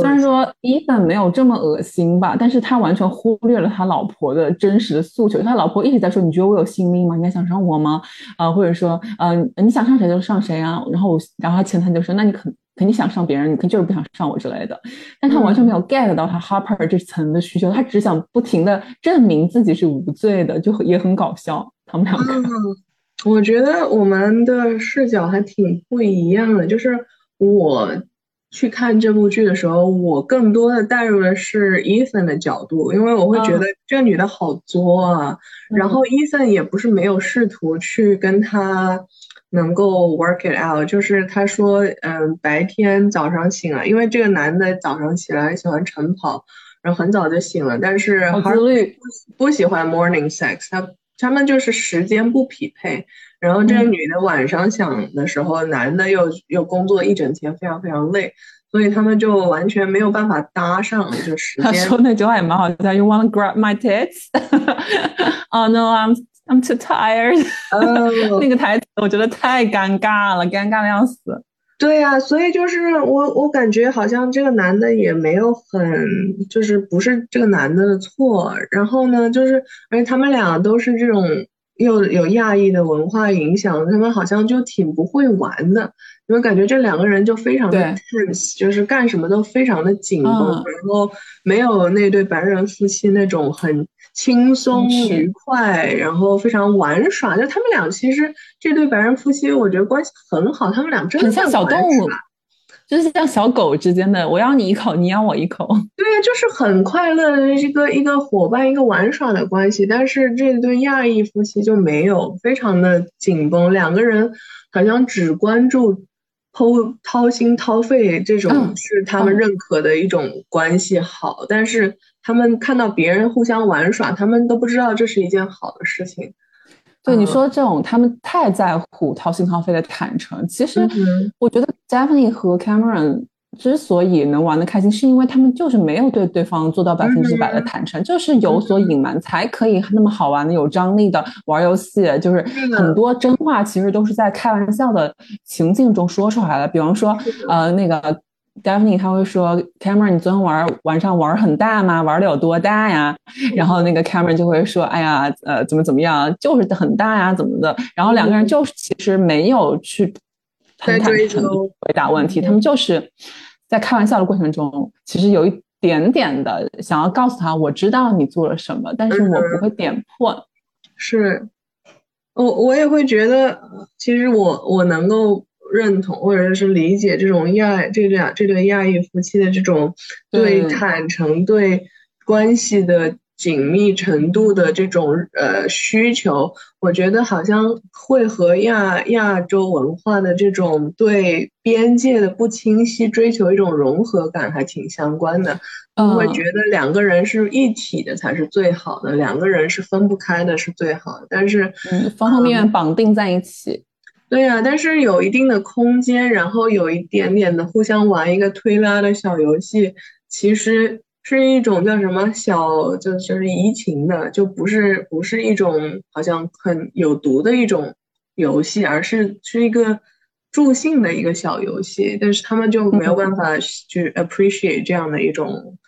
[SPEAKER 1] 虽然说伊本没有这么恶心吧，但是他完全忽略了他老婆的真实的诉求。他老婆一直在说：“你觉得我有性命吗？你还想上我吗？”啊，或者说，嗯，你想上谁就上谁啊。然后，然后前台就说：“那你肯肯定想上别人，你肯就是不想上我之类的。”但他完全没有 get 到他 Harper 这层的需求，他只想不停的证明自己是无罪的，就也很搞笑。他们两个，
[SPEAKER 2] 我觉得我们的视角还挺不一样的。就是我去看这部剧的时候，我更多的带入的是 Ethan 的角度，因为我会觉得这女的好作啊。然后 Ethan 也不是没有试图去跟她能够 work it out，就是他说，嗯，白天早上醒了，因为这个男的早上起来喜欢晨跑。然后很早就醒了，但是
[SPEAKER 1] 自律，
[SPEAKER 2] 不喜欢 morning sex，他他们就是时间不匹配。然后这个女的晚上想的时候，男的又又工作一整天，非常非常累，所以他们就完全没有办法搭上就时间。
[SPEAKER 1] 他说那句话也蛮好笑，You want to grab my tits? [LAUGHS] Oh no, I'm I'm too tired. [LAUGHS] 那个台词我觉得太尴尬了，尴尬的要死。
[SPEAKER 2] 对呀，所以就是我我感觉好像这个男的也没有很，就是不是这个男的的错。然后呢，就是而且他们俩都是这种。又有亚裔的文化影响，他们好像就挺不会玩的，你们感觉这两个人就非常的 tense，就是干什么都非常的紧绷，然后没有那对白人夫妻那种很轻松愉快，然后非常玩耍。就他们俩其实这对白人夫妻，我觉得关系很好，他们俩真的
[SPEAKER 1] 很像小动物。就是像小狗之间的，我咬你一口，你咬我一口。[LAUGHS]
[SPEAKER 2] 对呀，就是很快乐的一个一个伙伴，一个玩耍的关系。但是这对亚裔夫妻就没有，非常的紧绷，两个人好像只关注掏掏心掏肺这种是他们认可的一种关系好，但是他们看到别人互相玩耍，他们都不知道这是一件好的事情。
[SPEAKER 1] 对你说这种，他们太在乎掏心掏肺的坦诚。其实，我觉得 Stephanie 和 Cameron 之所以能玩得开心，是因为他们就是没有对对方做到百分之百的坦诚，就是有所隐瞒，才可以那么好玩的、有张力的玩游戏。就是很多真话其实都是在开玩笑的情境中说出来的。比方说，呃，那个。Daphne 他会说，Cameron，你昨天玩晚上玩很大吗？玩的有多大呀？然后那个 Cameron 就会说，哎呀，呃，怎么怎么样，就是很大呀，怎么的？然后两个人就是其实没有去很坦诚回答问题，他们就是在开玩笑的过程中，其实有一点点的想要告诉他，我知道你做了什么，但是我不会点破。
[SPEAKER 2] 是，我我也会觉得，其实我我能够。认同或者是理解这种亚这对这对亚裔夫妻的这种对坦诚对关系的紧密程度的这种呃需求，我觉得好像会和亚亚洲文化的这种对边界的不清晰、追求一种融合感还挺相关的。我会觉得两个人是一体的才是最好的，两个人是分不开的是最好的。但是嗯
[SPEAKER 1] 方方面面绑定在一起。
[SPEAKER 2] 对呀，但是有一定的空间，然后有一点点的互相玩一个推拉的小游戏，其实是一种叫什么小，就就是移情的，就不是不是一种好像很有毒的一种游戏，而是是一个助兴的一个小游戏。但是他们就没有办法去 appreciate 这样的一种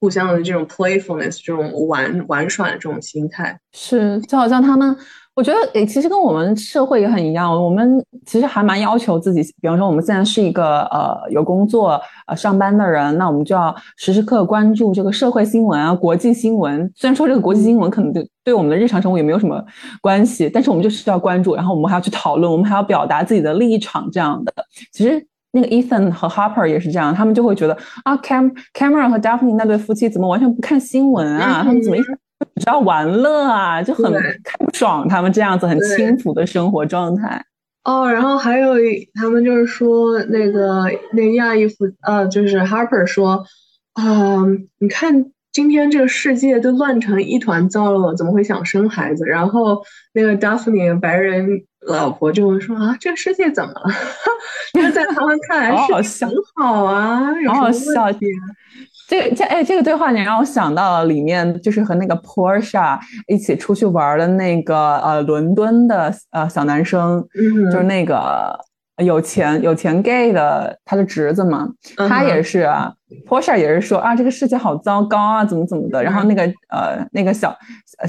[SPEAKER 2] 互相的这种 playfulness，这种玩玩耍的这种心态。
[SPEAKER 1] 是，就好像他们。我觉得诶，其实跟我们社会也很一样。我们其实还蛮要求自己，比方说我们现在是一个呃有工作呃上班的人，那我们就要时时刻关注这个社会新闻啊、国际新闻。虽然说这个国际新闻可能对对我们的日常生活也没有什么关系，但是我们就是要关注，然后我们还要去讨论，我们还要表达自己的立场这样的。其实那个 Ethan 和 Harper 也是这样，他们就会觉得啊，Cam Cameron 和 Daphne 那对夫妻怎么完全不看新闻啊？他们怎么一？[LAUGHS] 只要玩乐啊，就很看不爽他们这样子很轻浮的生活状态。
[SPEAKER 2] 哦，然后还有他们就是说那个那亚裔夫呃，就是 Harper 说啊，你看今天这个世界都乱成一团糟了，怎么会想生孩子？然后那个 Daphne 白人老婆就会说啊，这个世界怎么了？[LAUGHS] 因为在他们看来是很好啊，有什么问题？
[SPEAKER 1] 这个这哎，这个对话你让我想到了里面，就是和那个 Porsche 一起出去玩的那个呃伦敦的呃小男生，就是那个。有钱有钱 gay 的他的侄子嘛，他也是啊，Porsche 也是说啊，这个世界好糟糕啊，怎么怎么的。然后那个呃那个小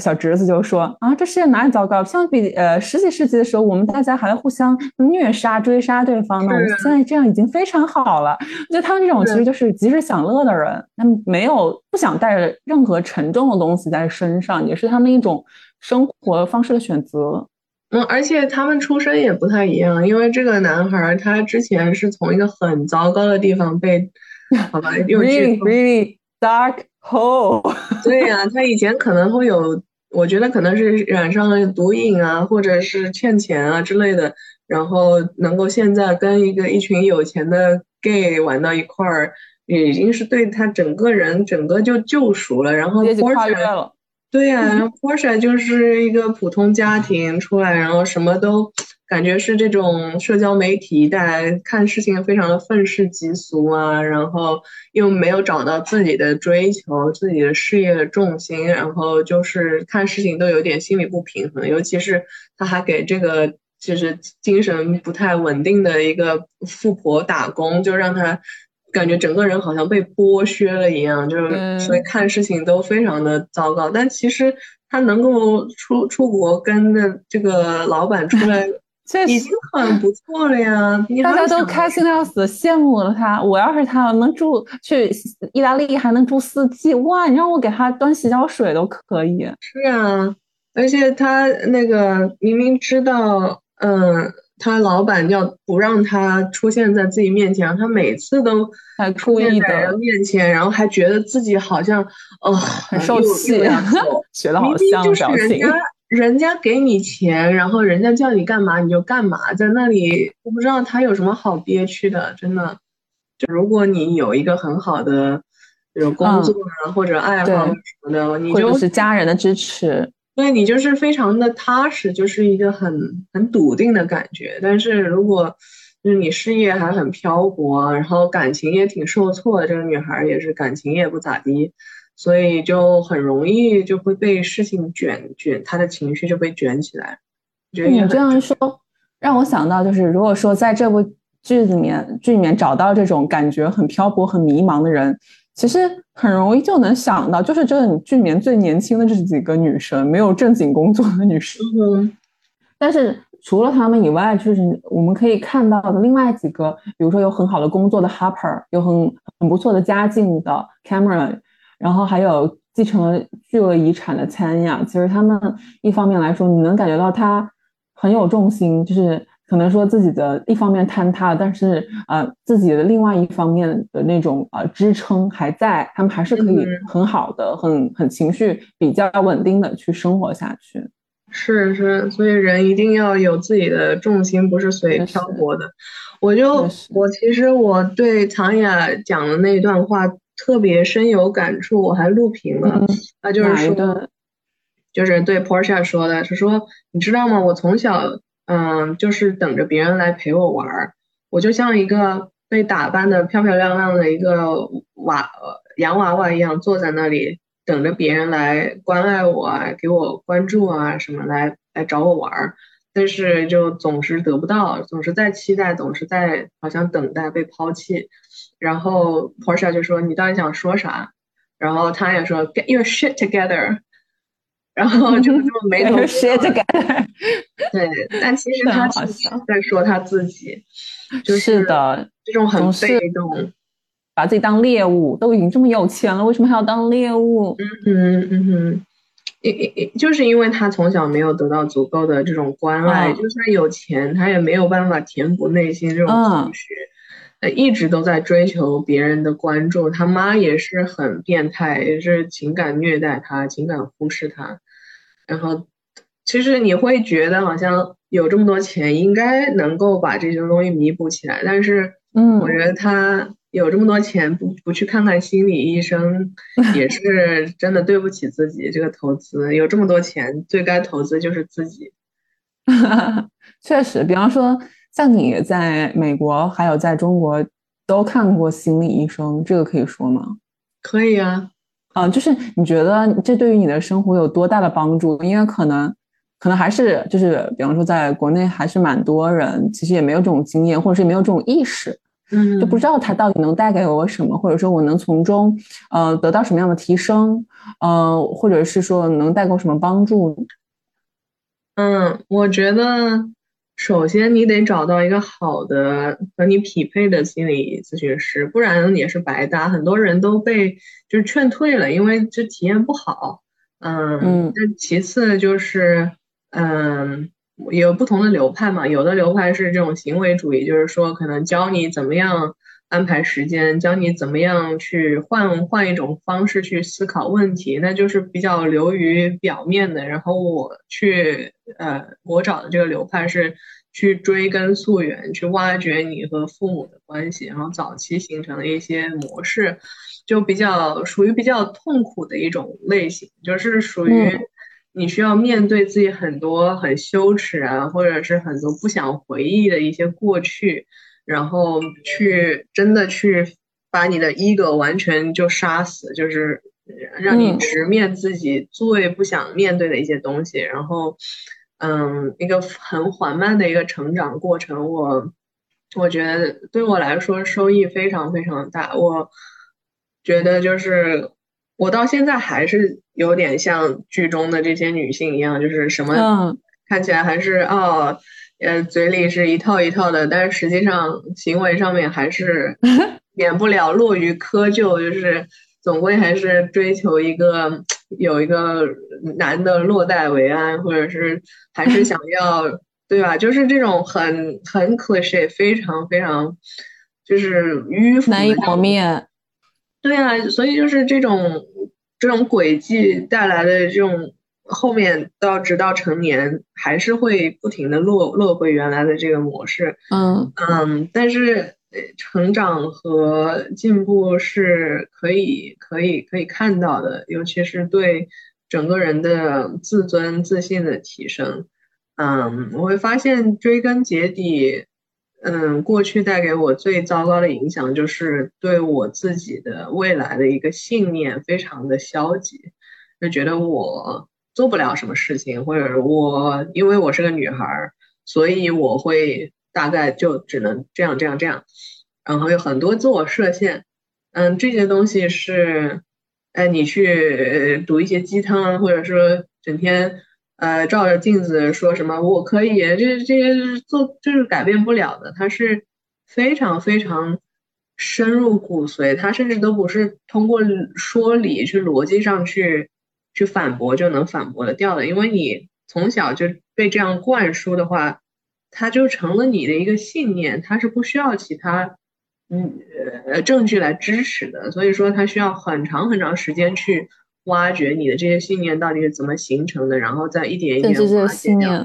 [SPEAKER 1] 小侄子就说啊，这世界哪里糟糕？相比呃十几世纪的时候，我们大家还要互相虐杀追杀对方呢。我们现在这样已经非常好了。我觉得他们这种其实就是及时享乐的人，他们没有不想带着任何沉重的东西在身上，也是他们一种生活方式的选择。
[SPEAKER 2] 嗯，而且他们出身也不太一样，因为这个男孩他之前是从一个很糟糕的地方被，[LAUGHS] 好吧，又
[SPEAKER 1] really really dark hole。[LAUGHS]
[SPEAKER 2] 对呀，他以前可能会有，我觉得可能是染上了毒瘾啊，或者是欠钱啊之类的，然后能够现在跟一个一群有钱的 gay 玩到一块儿，已经是对他整个人整个就救赎了，然后
[SPEAKER 1] 跨越了。
[SPEAKER 2] 对呀，Porsche 就是一个普通家庭出来，然后什么都。感觉是这种社交媒体带来看事情非常的愤世嫉俗啊，然后又没有找到自己的追求、自己的事业的重心，然后就是看事情都有点心理不平衡。尤其是他还给这个就是精神不太稳定的一个富婆打工，就让他感觉整个人好像被剥削了一样，就是所以看事情都非常的糟糕。但其实他能够出出国跟着这个老板出来。[LAUGHS] 已经很不错了呀！[LAUGHS]
[SPEAKER 1] 大家都开心的要死，羡慕了他。我要是他，能住去意大利还能住四季，哇！你让我给他端洗脚水都可以。
[SPEAKER 2] 是啊，而且他那个明明知道，嗯，他老板要不让他出现在自己面前，他每次都
[SPEAKER 1] 还故意
[SPEAKER 2] 在人面前，然后还觉得自己好像，哦，很
[SPEAKER 1] 受气，[LAUGHS] 学的好像表情。[LAUGHS]
[SPEAKER 2] 人家给你钱，然后人家叫你干嘛你就干嘛，在那里我不知道他有什么好憋屈的，真的。就如果你有一个很好的比如工作啊或者爱好什么的，你就
[SPEAKER 1] 是家人的支持，
[SPEAKER 2] 对你就是非常的踏实，就是一个很很笃定的感觉。但是如果就是你事业还很漂泊，然后感情也挺受挫，这个女孩也是感情也不咋地。所以就很容易就会被事情卷卷，她的情绪就被卷起来。
[SPEAKER 1] 你这样说让我想到，就是如果说在这部剧里面剧里面找到这种感觉很漂泊、很迷茫的人，其实很容易就能想到，就是这个剧里面最年轻的这几个女生，没有正经工作的女生。
[SPEAKER 2] 嗯。
[SPEAKER 1] 但是除了她们以外，就是我们可以看到的另外几个，比如说有很好的工作的 Harper，有很很不错的家境的 Cameron。然后还有继承了巨额遗产的参亚，其实他们一方面来说，你能感觉到他很有重心，就是可能说自己的一方面坍塌了，但是呃自己的另外一方面的那种呃支撑还在，他们还是可以很好的、很很情绪比较稳定的去生活下去。
[SPEAKER 2] 是是，所以人一定要有自己的重心，不是随漂泊的。我就我其实我对唐雅讲的那段话。特别深有感触，我还录屏了。他就是说，就是对 Porsche 说的，是说你知道吗？我从小嗯，就是等着别人来陪我玩儿，我就像一个被打扮的漂漂亮亮的一个娃洋娃娃一样，坐在那里等着别人来关爱我，给我关注啊什么来来找我玩儿，但是就总是得不到，总是在期待，总是在好像等待被抛弃。然后 Porsche 就说：“你到底想说啥？”然后他也说：“Get your shit together。”然后就 [LAUGHS] 这么没头
[SPEAKER 1] shit together。
[SPEAKER 2] 对，但其实他在说他自己，就是
[SPEAKER 1] 的，
[SPEAKER 2] 这种很被动，
[SPEAKER 1] 把自己当猎物，都已经这么有钱了，为什么还要当猎物？
[SPEAKER 2] 嗯嗯嗯，因因就是因为他从小没有得到足够的这种关爱，就算有钱，他也没有办法填补内心这种空虚。呃，一直都在追求别人的关注，他妈也是很变态，也是情感虐待他，情感忽视他。然后，其实你会觉得好像有这么多钱，应该能够把这些东西弥补起来。但是，
[SPEAKER 1] 嗯，
[SPEAKER 2] 我觉得他有这么多钱，不不去看看心理医生，[LAUGHS] 也是真的对不起自己。这个投资有这么多钱，最该投资就是自己。[LAUGHS]
[SPEAKER 1] 确实，比方说。像你在美国还有在中国都看过心理医生，这个可以说吗？
[SPEAKER 2] 可以啊，
[SPEAKER 1] 啊，就是你觉得这对于你的生活有多大的帮助？因为可能，可能还是就是，比方说在国内还是蛮多人其实也没有这种经验，或者是没有这种意识，
[SPEAKER 2] 嗯，
[SPEAKER 1] 就不知道它到底能带给我什么，或者说我能从中呃得到什么样的提升，呃，或者是说能带给我什么帮助？
[SPEAKER 2] 嗯，我觉得。首先，你得找到一个好的和你匹配的心理咨询师，不然也是白搭。很多人都被就是劝退了，因为这体验不好。嗯，那其次就是，嗯，有不同的流派嘛，有的流派是这种行为主义，就是说可能教你怎么样。安排时间，教你怎么样去换换一种方式去思考问题，那就是比较流于表面的。然后我去，呃，我找的这个流派是去追根溯源，去挖掘你和父母的关系，然后早期形成的一些模式，就比较属于比较痛苦的一种类型，就是属于你需要面对自己很多很羞耻啊，或者是很多不想回忆的一些过去，然后去真的去把你的 ego 完全就杀死，就是让你直面自己最不想面对的一些东西，然后。嗯，一个很缓慢的一个成长过程，我我觉得对我来说收益非常非常大。我觉得就是我到现在还是有点像剧中的这些女性一样，就是什么看起来还是哦，呃，嘴里是一套一套的，但是实际上行为上面还是 [LAUGHS] 免不了落于窠臼，就是总归还是追求一个。有一个男的落袋为安，或者是还是想要，[LAUGHS] 对吧？就是这种很很 cliche，非常非常就是迂腐
[SPEAKER 1] 难以磨灭。
[SPEAKER 2] 对啊，所以就是这种这种轨迹带来的这种后面到直到成年，还是会不停的落落回原来的这个模式。
[SPEAKER 1] 嗯
[SPEAKER 2] 嗯，但是。成长和进步是可以可以可以看到的，尤其是对整个人的自尊自信的提升。嗯，我会发现追根结底，嗯，过去带给我最糟糕的影响就是对我自己的未来的一个信念非常的消极，就觉得我做不了什么事情，或者我因为我是个女孩，所以我会。大概就只能这样这样这样，然后有很多自我设限，嗯，这些东西是，哎，你去读一些鸡汤，或者说整天呃照着镜子说什么我可以，这这些做就是改变不了的，它是非常非常深入骨髓，它甚至都不是通过说理去逻辑上去去反驳就能反驳的掉的，因为你从小就被这样灌输的话。它就成了你的一个信念，它是不需要其他嗯呃证据来支持的，所以说它需要很长很长时间去挖掘你的这些信念到底是怎么形成的，然后再一点一点
[SPEAKER 1] 挖掘掉。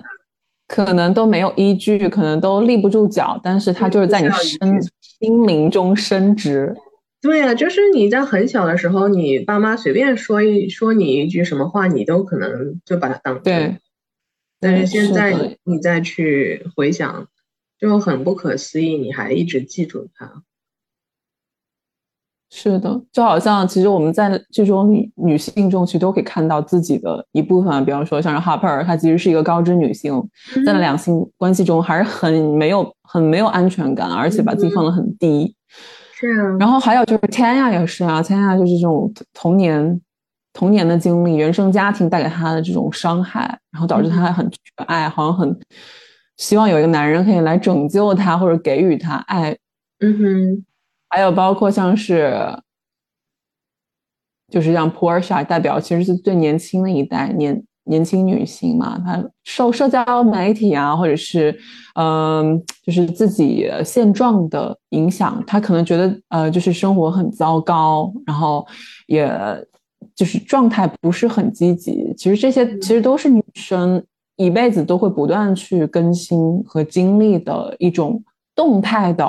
[SPEAKER 1] 可能都没有依据，可能都立不住脚，但是它就是在你身心灵中升值。
[SPEAKER 2] 对呀，就是你在很小的时候，你爸妈随便说一说你一句什么话，你都可能就把它当
[SPEAKER 1] 对。
[SPEAKER 2] 但是现在你再去回想，就很不可思议，你还一直记住它。
[SPEAKER 1] 是的，就好像其实我们在这种女女性中，其实都可以看到自己的一部分。比方说，像是 Harper，她其实是一个高知女性，在两性关系中还是很没有、很没有安全感，而且把自己放得很低。
[SPEAKER 2] 是啊。
[SPEAKER 1] 然后还有就是 Tanya 也是啊，Tanya 就是这种童年。童年的经历、原生家庭带给他的这种伤害，然后导致他很缺爱，好像很希望有一个男人可以来拯救他或者给予他爱。
[SPEAKER 2] 嗯哼，
[SPEAKER 1] 还有包括像是，就是像 Porsche 代表，其实是最年轻的一代年年轻女性嘛，她受社交媒体啊，或者是嗯，就是自己现状的影响，她可能觉得呃，就是生活很糟糕，然后也。就是状态不是很积极，其实这些其实都是女生一辈子都会不断去更新和经历的一种动态的，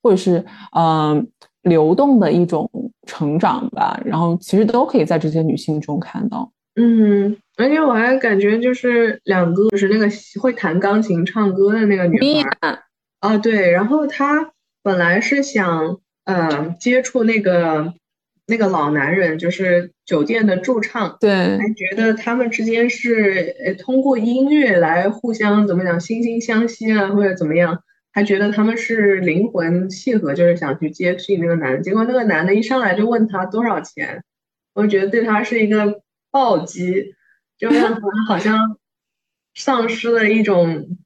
[SPEAKER 1] 或者是嗯流动的一种成长吧。然后其实都可以在这些女性中看到。
[SPEAKER 2] 嗯，而且我还感觉就是两个，就是那个会弹钢琴唱歌的那个女孩啊，对，然后她本来是想呃接触那个。那个老男人就是酒店的驻唱，
[SPEAKER 1] 对，
[SPEAKER 2] 还觉得他们之间是呃通过音乐来互相怎么讲惺惺相惜啊，或者怎么样，还觉得他们是灵魂契合，就是想去接近那个男的。结果那个男的一上来就问他多少钱，我觉得对他是一个暴击，就让他好像丧失了一种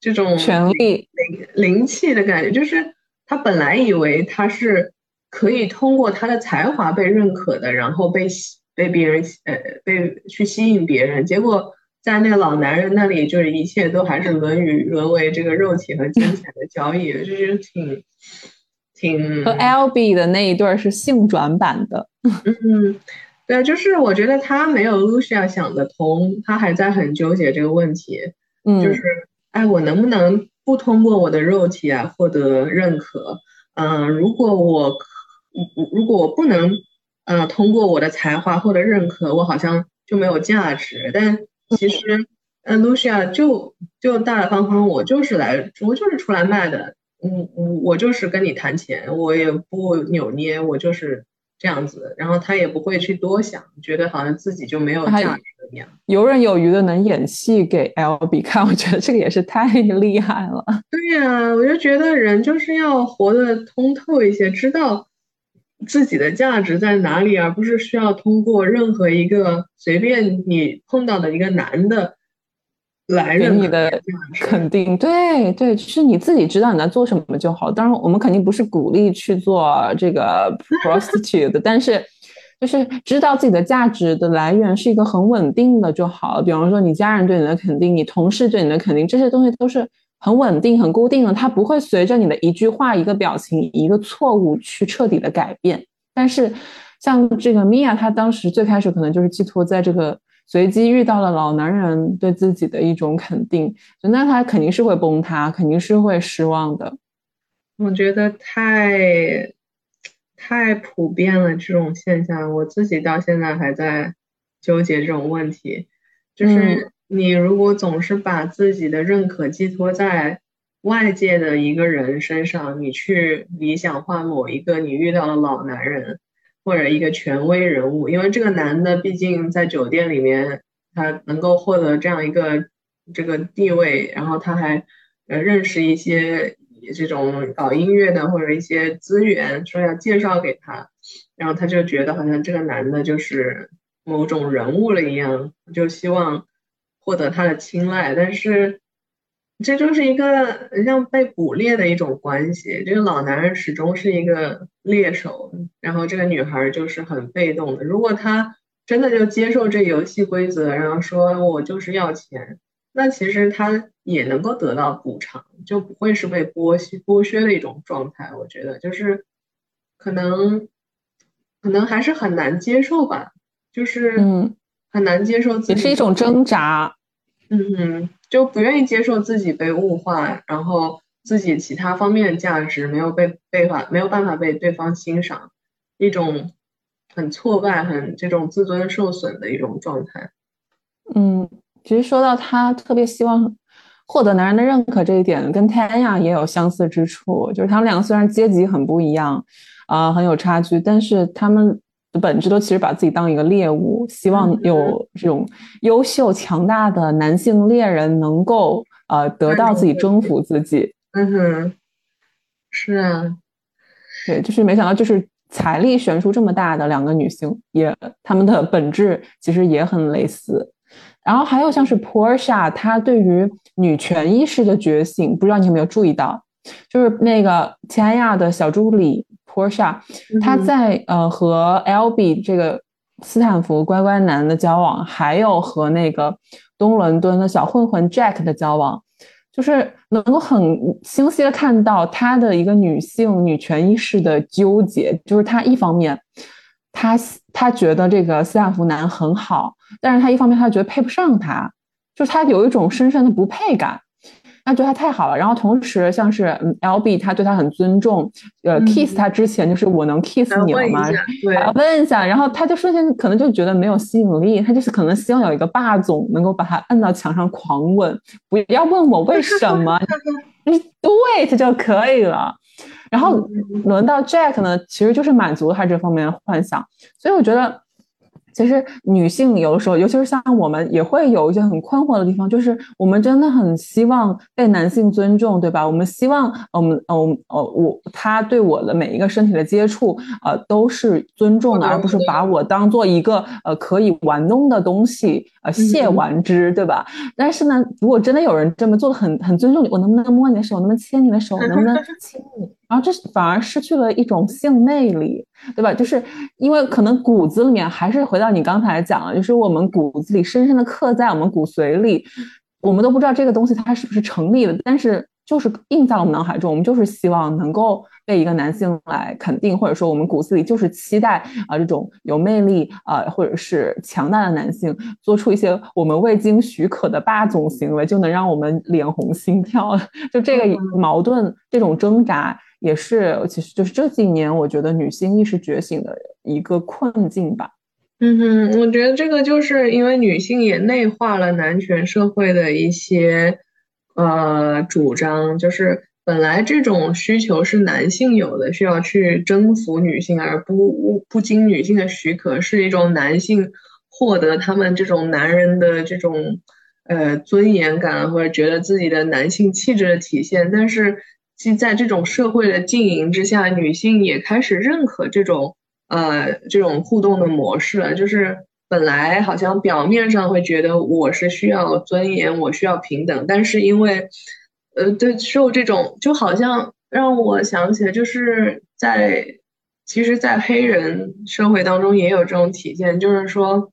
[SPEAKER 2] 这种
[SPEAKER 1] 权力
[SPEAKER 2] 灵灵气的感觉，就是他本来以为他是。可以通过他的才华被认可的，然后被被别人呃被去吸引别人，结果在那个老男人那里，就是一切都还是沦于沦为这个肉体和金钱的交易，就是挺挺
[SPEAKER 1] 和 L B 的那一对是性转版的，
[SPEAKER 2] 嗯，对，就是我觉得他没有 Lucia 想得通，他还在很纠结这个问题，
[SPEAKER 1] 嗯，
[SPEAKER 2] 就是哎，我能不能不通过我的肉体啊获得认可，嗯，如果我，如果我不能，呃，通过我的才华获得认可，我好像就没有价值。但其实，嗯，Lucia 就就大大方方，我就是来，我就是出来卖的，嗯，我我就是跟你谈钱，我也不扭捏，我就是这样子。然后他也不会去多想，觉得好像自己就没有价值一样。
[SPEAKER 1] 游刃有余的能演戏给 L B 看，[LAUGHS] 我觉得这个也是太厉害了。
[SPEAKER 2] 对呀，我就觉得人就是要活得通透一些，知道自己的价值在哪里，而不是需要通过任何一个随便你碰到的一个男的来
[SPEAKER 1] 给你的肯定。对对，是你自己知道你在做什么就好。当然，我们肯定不是鼓励去做这个 [LAUGHS] prostitute，但是。就是知道自己的价值的来源是一个很稳定的就好了。比方说，你家人对你的肯定，你同事对你的肯定，这些东西都是很稳定、很固定的，它不会随着你的一句话、一个表情、一个错误去彻底的改变。但是，像这个 Mia，，她当时最开始可能就是寄托在这个随机遇到了老男人对自己的一种肯定，那他肯定是会崩塌，肯定是会失望的。
[SPEAKER 2] 我觉得太。太普遍了这种现象，我自己到现在还在纠结这种问题。就是你如果总是把自己的认可寄托在外界的一个人身上，你去理想化某一个你遇到的老男人或者一个权威人物，因为这个男的毕竟在酒店里面他能够获得这样一个这个地位，然后他还呃认识一些。这种搞音乐的或者一些资源，说要介绍给他，然后他就觉得好像这个男的就是某种人物了一样，就希望获得他的青睐。但是这就是一个像被捕猎的一种关系，这个老男人始终是一个猎手，然后这个女孩就是很被动的。如果他真的就接受这游戏规则，然后说我就是要钱。那其实他也能够得到补偿，就不会是被剥削剥削的一种状态。我觉得就是可能可能还是很难接受吧，就是
[SPEAKER 1] 嗯
[SPEAKER 2] 很难接受，
[SPEAKER 1] 也是一种挣扎。
[SPEAKER 2] 嗯哼，就不愿意接受自己被物化，然后自己其他方面的价值没有被被法没有办法被对方欣赏，一种很挫败、很这种自尊受损的一种状态。
[SPEAKER 1] 嗯。其实说到他特别希望获得男人的认可这一点，跟 Tanya 也有相似之处。就是他们两个虽然阶级很不一样，啊，很有差距，但是他们的本质都其实把自己当一个猎物，希望有这种优秀强大的男性猎人能够呃得到自己征服自己。
[SPEAKER 2] 嗯哼，是啊，
[SPEAKER 1] 对，就是没想到就是财力悬殊这么大的两个女性，也她们的本质其实也很类似。然后还有像是 Porsche，她对于女权意识的觉醒，不知道你有没有注意到？就是那个齐安亚的小助理 Porsche，她在呃和 Lb 这个斯坦福乖乖男的交往，还有和那个东伦敦的小混混 Jack 的交往，就是能够很清晰的看到他的一个女性女权意识的纠结，就是他一方面。他他觉得这个斯坦福男很好，但是他一方面他觉得配不上他，就是他有一种深深的不配感，他觉得他太好了。然后同时像是 L B 他对他很尊重，呃，kiss 他之前就是我能 kiss 你了吗？
[SPEAKER 2] 对，
[SPEAKER 1] 问一下。然后他就瞬间可能就觉得没有吸引力，他就是可能希望有一个霸总能够把他摁到墙上狂吻，不要问我为什么，[LAUGHS] 你 do it 就可以了。然后轮到 Jack 呢，其实就是满足他这方面的幻想，所以我觉得。其实女性有的时候，尤其是像我们，也会有一些很困惑的地方，就是我们真的很希望被男性尊重，对吧？我们希望，我们，我他对我的每一个身体的接触，呃，都是尊重的，而不是把我当做一个呃可以玩弄的东西，呃，亵玩之，对吧？但是呢，如果真的有人这么做的很很尊重你，我能不能摸你的手？能不能牵你的手？能不能亲你？然后这反而失去了一种性魅力，对吧？就是因为可能骨子里面还是回到你刚才讲的，就是我们骨子里深深的刻在我们骨髓里，我们都不知道这个东西它是不是成立的，但是就是印在了我们脑海中，我们就是希望能够被一个男性来肯定，或者说我们骨子里就是期待啊这种有魅力啊或者是强大的男性做出一些我们未经许可的霸总行为，就能让我们脸红心跳。就这个矛盾，这种挣扎，也是其实就是这几年我觉得女性意识觉醒的一个困境吧。
[SPEAKER 2] 嗯哼，我觉得这个就是因为女性也内化了男权社会的一些呃主张，就是本来这种需求是男性有的，需要去征服女性而不不经女性的许可，是一种男性获得他们这种男人的这种呃尊严感或者觉得自己的男性气质的体现。但是，其在这种社会的经营之下，女性也开始认可这种。呃，这种互动的模式了，就是本来好像表面上会觉得我是需要尊严，我需要平等，但是因为，呃，对，受这种就好像让我想起来，就是在其实，在黑人社会当中也有这种体现，就是说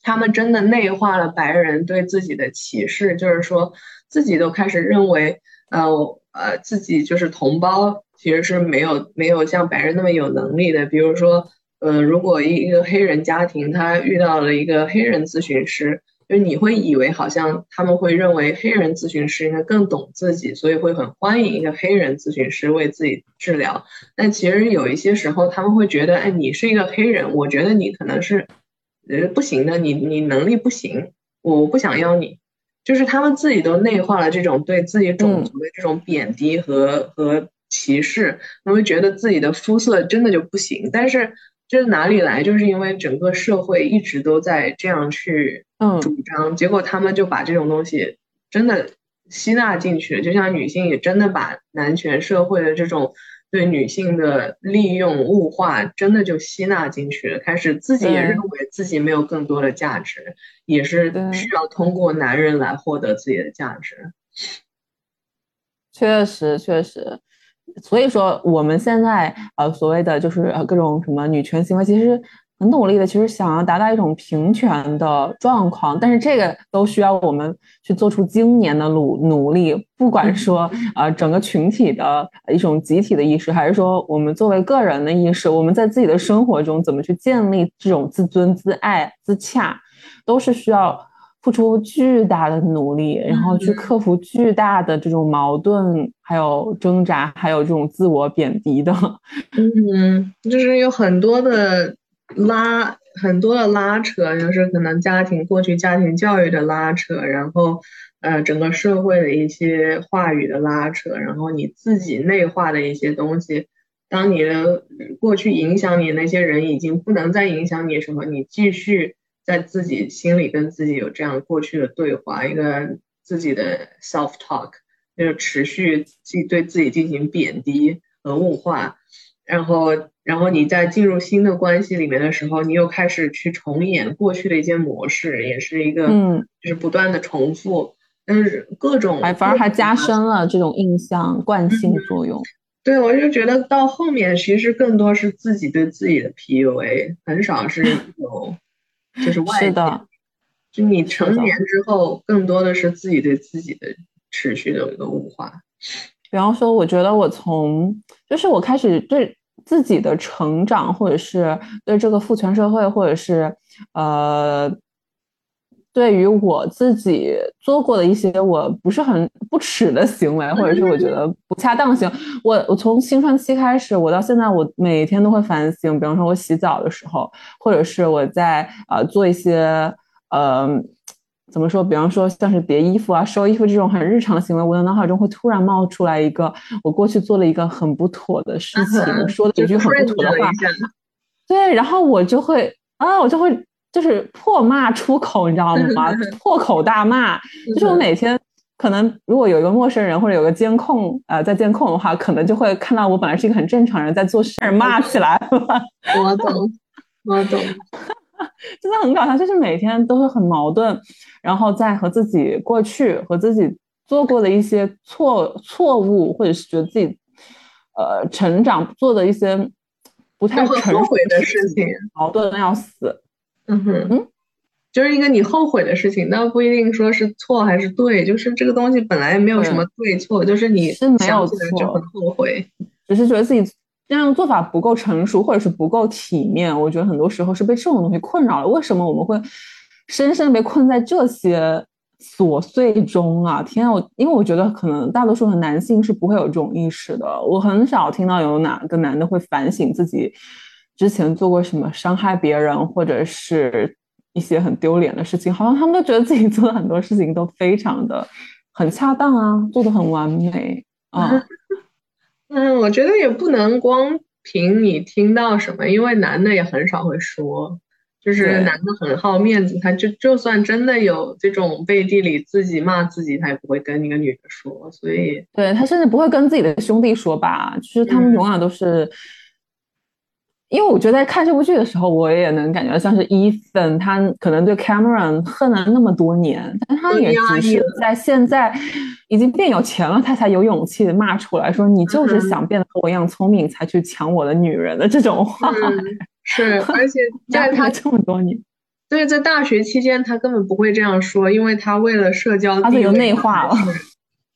[SPEAKER 2] 他们真的内化了白人对自己的歧视，就是说自己都开始认为，呃，呃，自己就是同胞。其实是没有没有像白人那么有能力的。比如说，呃，如果一一个黑人家庭他遇到了一个黑人咨询师，就你会以为好像他们会认为黑人咨询师应该更懂自己，所以会很欢迎一个黑人咨询师为自己治疗。但其实有一些时候他们会觉得，哎，你是一个黑人，我觉得你可能是呃不行的，你你能力不行，我不想要你。就是他们自己都内化了这种对自己种族的这种贬低和和。歧视，他们觉得自己的肤色真的就不行，但是这哪里来？就是因为整个社会一直都在这样去主张，结果他们就把这种东西真的吸纳进去了。就像女性也真的把男权社会的这种对女性的利用物化，真的就吸纳进去了，开始自己也认为自己没有更多的价值，也是需要通过男人来获得自己的价值。
[SPEAKER 1] 确实，确实。所以说，我们现在呃所谓的就是呃各种什么女权行为，其实很努力的，其实想要达到一种平权的状况。但是这个都需要我们去做出今年的努努力，不管说呃整个群体的一种集体的意识，还是说我们作为个人的意识，我们在自己的生活中怎么去建立这种自尊、自爱、自洽，都是需要。付出巨大的努力，然后去克服巨大的这种矛盾，还有挣扎，还有这种自我贬低的。
[SPEAKER 2] 嗯，就是有很多的拉，很多的拉扯，就是可能家庭过去家庭教育的拉扯，然后呃整个社会的一些话语的拉扯，然后你自己内化的一些东西，当你的过去影响你那些人已经不能再影响你的时候，你继续。在自己心里跟自己有这样过去的对话，一个自己的 self talk，就是持续去对自己进行贬低和物化，然后，然后你在进入新的关系里面的时候，你又开始去重演过去的一些模式，也是一个，嗯，就是不断的重复，但是各种，
[SPEAKER 1] 还反而还加深了这种印象惯性作用。
[SPEAKER 2] 对，我就觉得到后面其实更多是自己对自己的 PUA，很少是有。[LAUGHS] 就是外
[SPEAKER 1] 的，
[SPEAKER 2] 就你成年之后，更多的是自己对自己的持续的一个物化。
[SPEAKER 1] 比方说，我觉得我从就是我开始对自己的成长，或者是对这个父权社会，或者是呃。对于我自己做过的一些我不是很不耻的行为，或者是我觉得不恰当性，我我从青春期开始，我到现在，我每天都会反省。比方说，我洗澡的时候，或者是我在呃做一些呃怎么说，比方说像是叠衣服啊、收衣服这种很日常的行为，我的脑海中会突然冒出来一个我过去做了一个很不妥的事情，说了一句很不妥的话，对，然后我就会啊，我就会。就是破骂出口，你知道吗？破口大骂。就是我每天可能如果有一个陌生人或者有个监控，呃，在监控的话，可能就会看到我本来是一个很正常人在做事，骂起来了。
[SPEAKER 2] 我懂，我懂，[LAUGHS]
[SPEAKER 1] 真的很搞笑。就是每天都会很矛盾，然后在和自己过去和自己做过的一些错错误，或者是觉得自己呃成长做的一些不太成熟
[SPEAKER 2] 的事情，
[SPEAKER 1] 矛盾的要死。
[SPEAKER 2] 嗯哼，嗯就是一个你后悔的事情，那不一定说是错还是对，就是这个东西本来没有什么对错，就是你
[SPEAKER 1] 是没有错
[SPEAKER 2] 就很后悔。
[SPEAKER 1] 只是觉得自己这样做法不够成熟，或者是不够体面。我觉得很多时候是被这种东西困扰了。为什么我们会深深的被困在这些琐碎中啊？天啊！我因为我觉得可能大多数的男性是不会有这种意识的。我很少听到有哪个男的会反省自己之前做过什么伤害别人，或者是一些很丢脸的事情。好像他们都觉得自己做的很多事情都非常的很恰当啊，做的很完美啊。[LAUGHS]
[SPEAKER 2] 我觉得也不能光凭你听到什么，因为男的也很少会说，就是男的很好面子，他就就算真的有这种背地里自己骂自己，他也不会跟一个女的说，所以
[SPEAKER 1] 对他甚至不会跟自己的兄弟说吧，就是他们永远都是。因为我觉得在看这部剧的时候，我也能感觉像是 Ethan，他可能对 Cameron 恨了那么多年，但他也只是在现在已经变有钱了，他才有勇气骂出来说：“你就是想变得和我一样聪明，才去抢我的女人的这种话。”
[SPEAKER 2] 是，而且 [LAUGHS] 在他
[SPEAKER 1] 这么多年，
[SPEAKER 2] 对，在大学期间他根本不会这样说，因为他为了社交，
[SPEAKER 1] 他就内化了。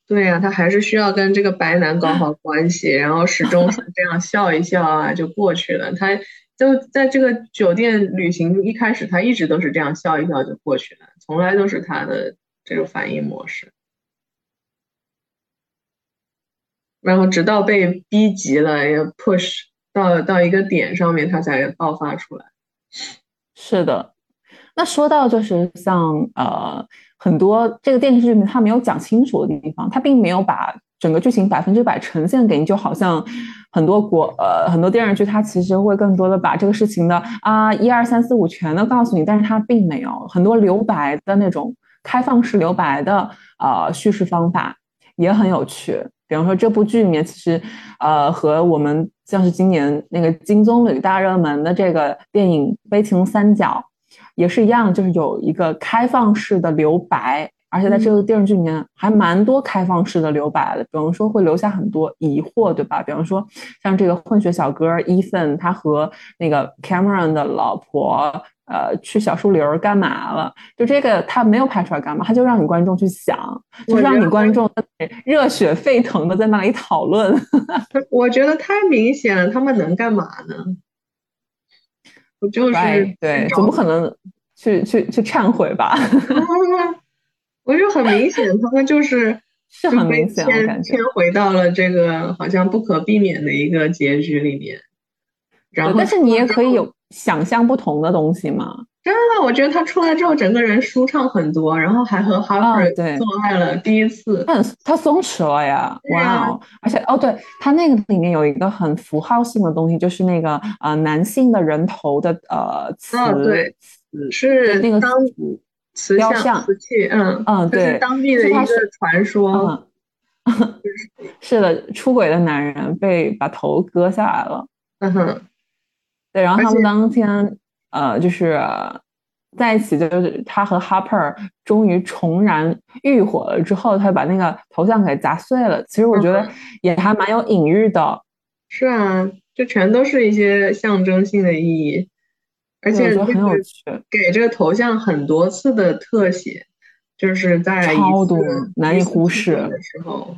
[SPEAKER 2] 对呀，他还是需要跟这个白男搞好关系，然后始终是这样笑一笑啊，就过去了。他就在这个酒店旅行一开始，他一直都是这样笑一笑就过去了，从来都是他的这个反应模式。然后直到被逼急了，也 push 到到一个点上面，他才爆发出来。
[SPEAKER 1] 是的，那说到就是像呃。很多这个电视剧里面他没有讲清楚的地方，他并没有把整个剧情百分之百呈现给你，就好像很多国呃很多电视剧，它其实会更多的把这个事情的啊一二三四五全都告诉你，但是它并没有很多留白的那种开放式留白的呃叙事方法也很有趣。比方说这部剧里面，其实呃和我们像是今年那个金棕榈大热门的这个电影《悲情三角》。也是一样，就是有一个开放式的留白，而且在这个电视剧里面还蛮多开放式的留白的。比方说会留下很多疑惑，对吧？比方说像这个混血小哥 Ethan，他和那个 Cameron 的老婆，呃，去小树林干嘛了？就这个他没有拍出来干嘛，他就让你观众去想，就让你观众热血沸腾的在那里讨论。[LAUGHS]
[SPEAKER 2] 我觉得太明显了，他们能干嘛呢？就是
[SPEAKER 1] 对，总不可能去去去忏悔吧？[LAUGHS]
[SPEAKER 2] 我觉得很明显，他们就是
[SPEAKER 1] 是很明显，
[SPEAKER 2] 感觉回到了这个好像不可避免的一个结局里面。然后，
[SPEAKER 1] 但是你也可以有想象不同的东西嘛。
[SPEAKER 2] 真的，我觉得他出来之后，整个人舒畅很多，然后还和 Harper 做爱了第一次。
[SPEAKER 1] 他他松弛了呀，哇哦！而且哦，对他那个里面有一个很符号性的东西，就是那个呃男性的人头的呃瓷
[SPEAKER 2] 瓷是
[SPEAKER 1] 那个
[SPEAKER 2] 瓷
[SPEAKER 1] 雕像
[SPEAKER 2] 瓷器，嗯
[SPEAKER 1] 嗯，对，
[SPEAKER 2] 当地的一个传说。[LAUGHS]
[SPEAKER 1] 是的，出轨的男人被把头割下来了。
[SPEAKER 2] 嗯哼，
[SPEAKER 1] 对，然后他们当天。呃，就是在一起，就是他和 Harper 终于重燃欲火了之后，他把那个头像给砸碎了。其实我觉得也还蛮有隐喻的。
[SPEAKER 2] 是啊，就全都是一些象征性的意义，而且
[SPEAKER 1] 很有趣，
[SPEAKER 2] 给这个头像很多次的特写，就是在
[SPEAKER 1] 超多难以忽视
[SPEAKER 2] 的时候，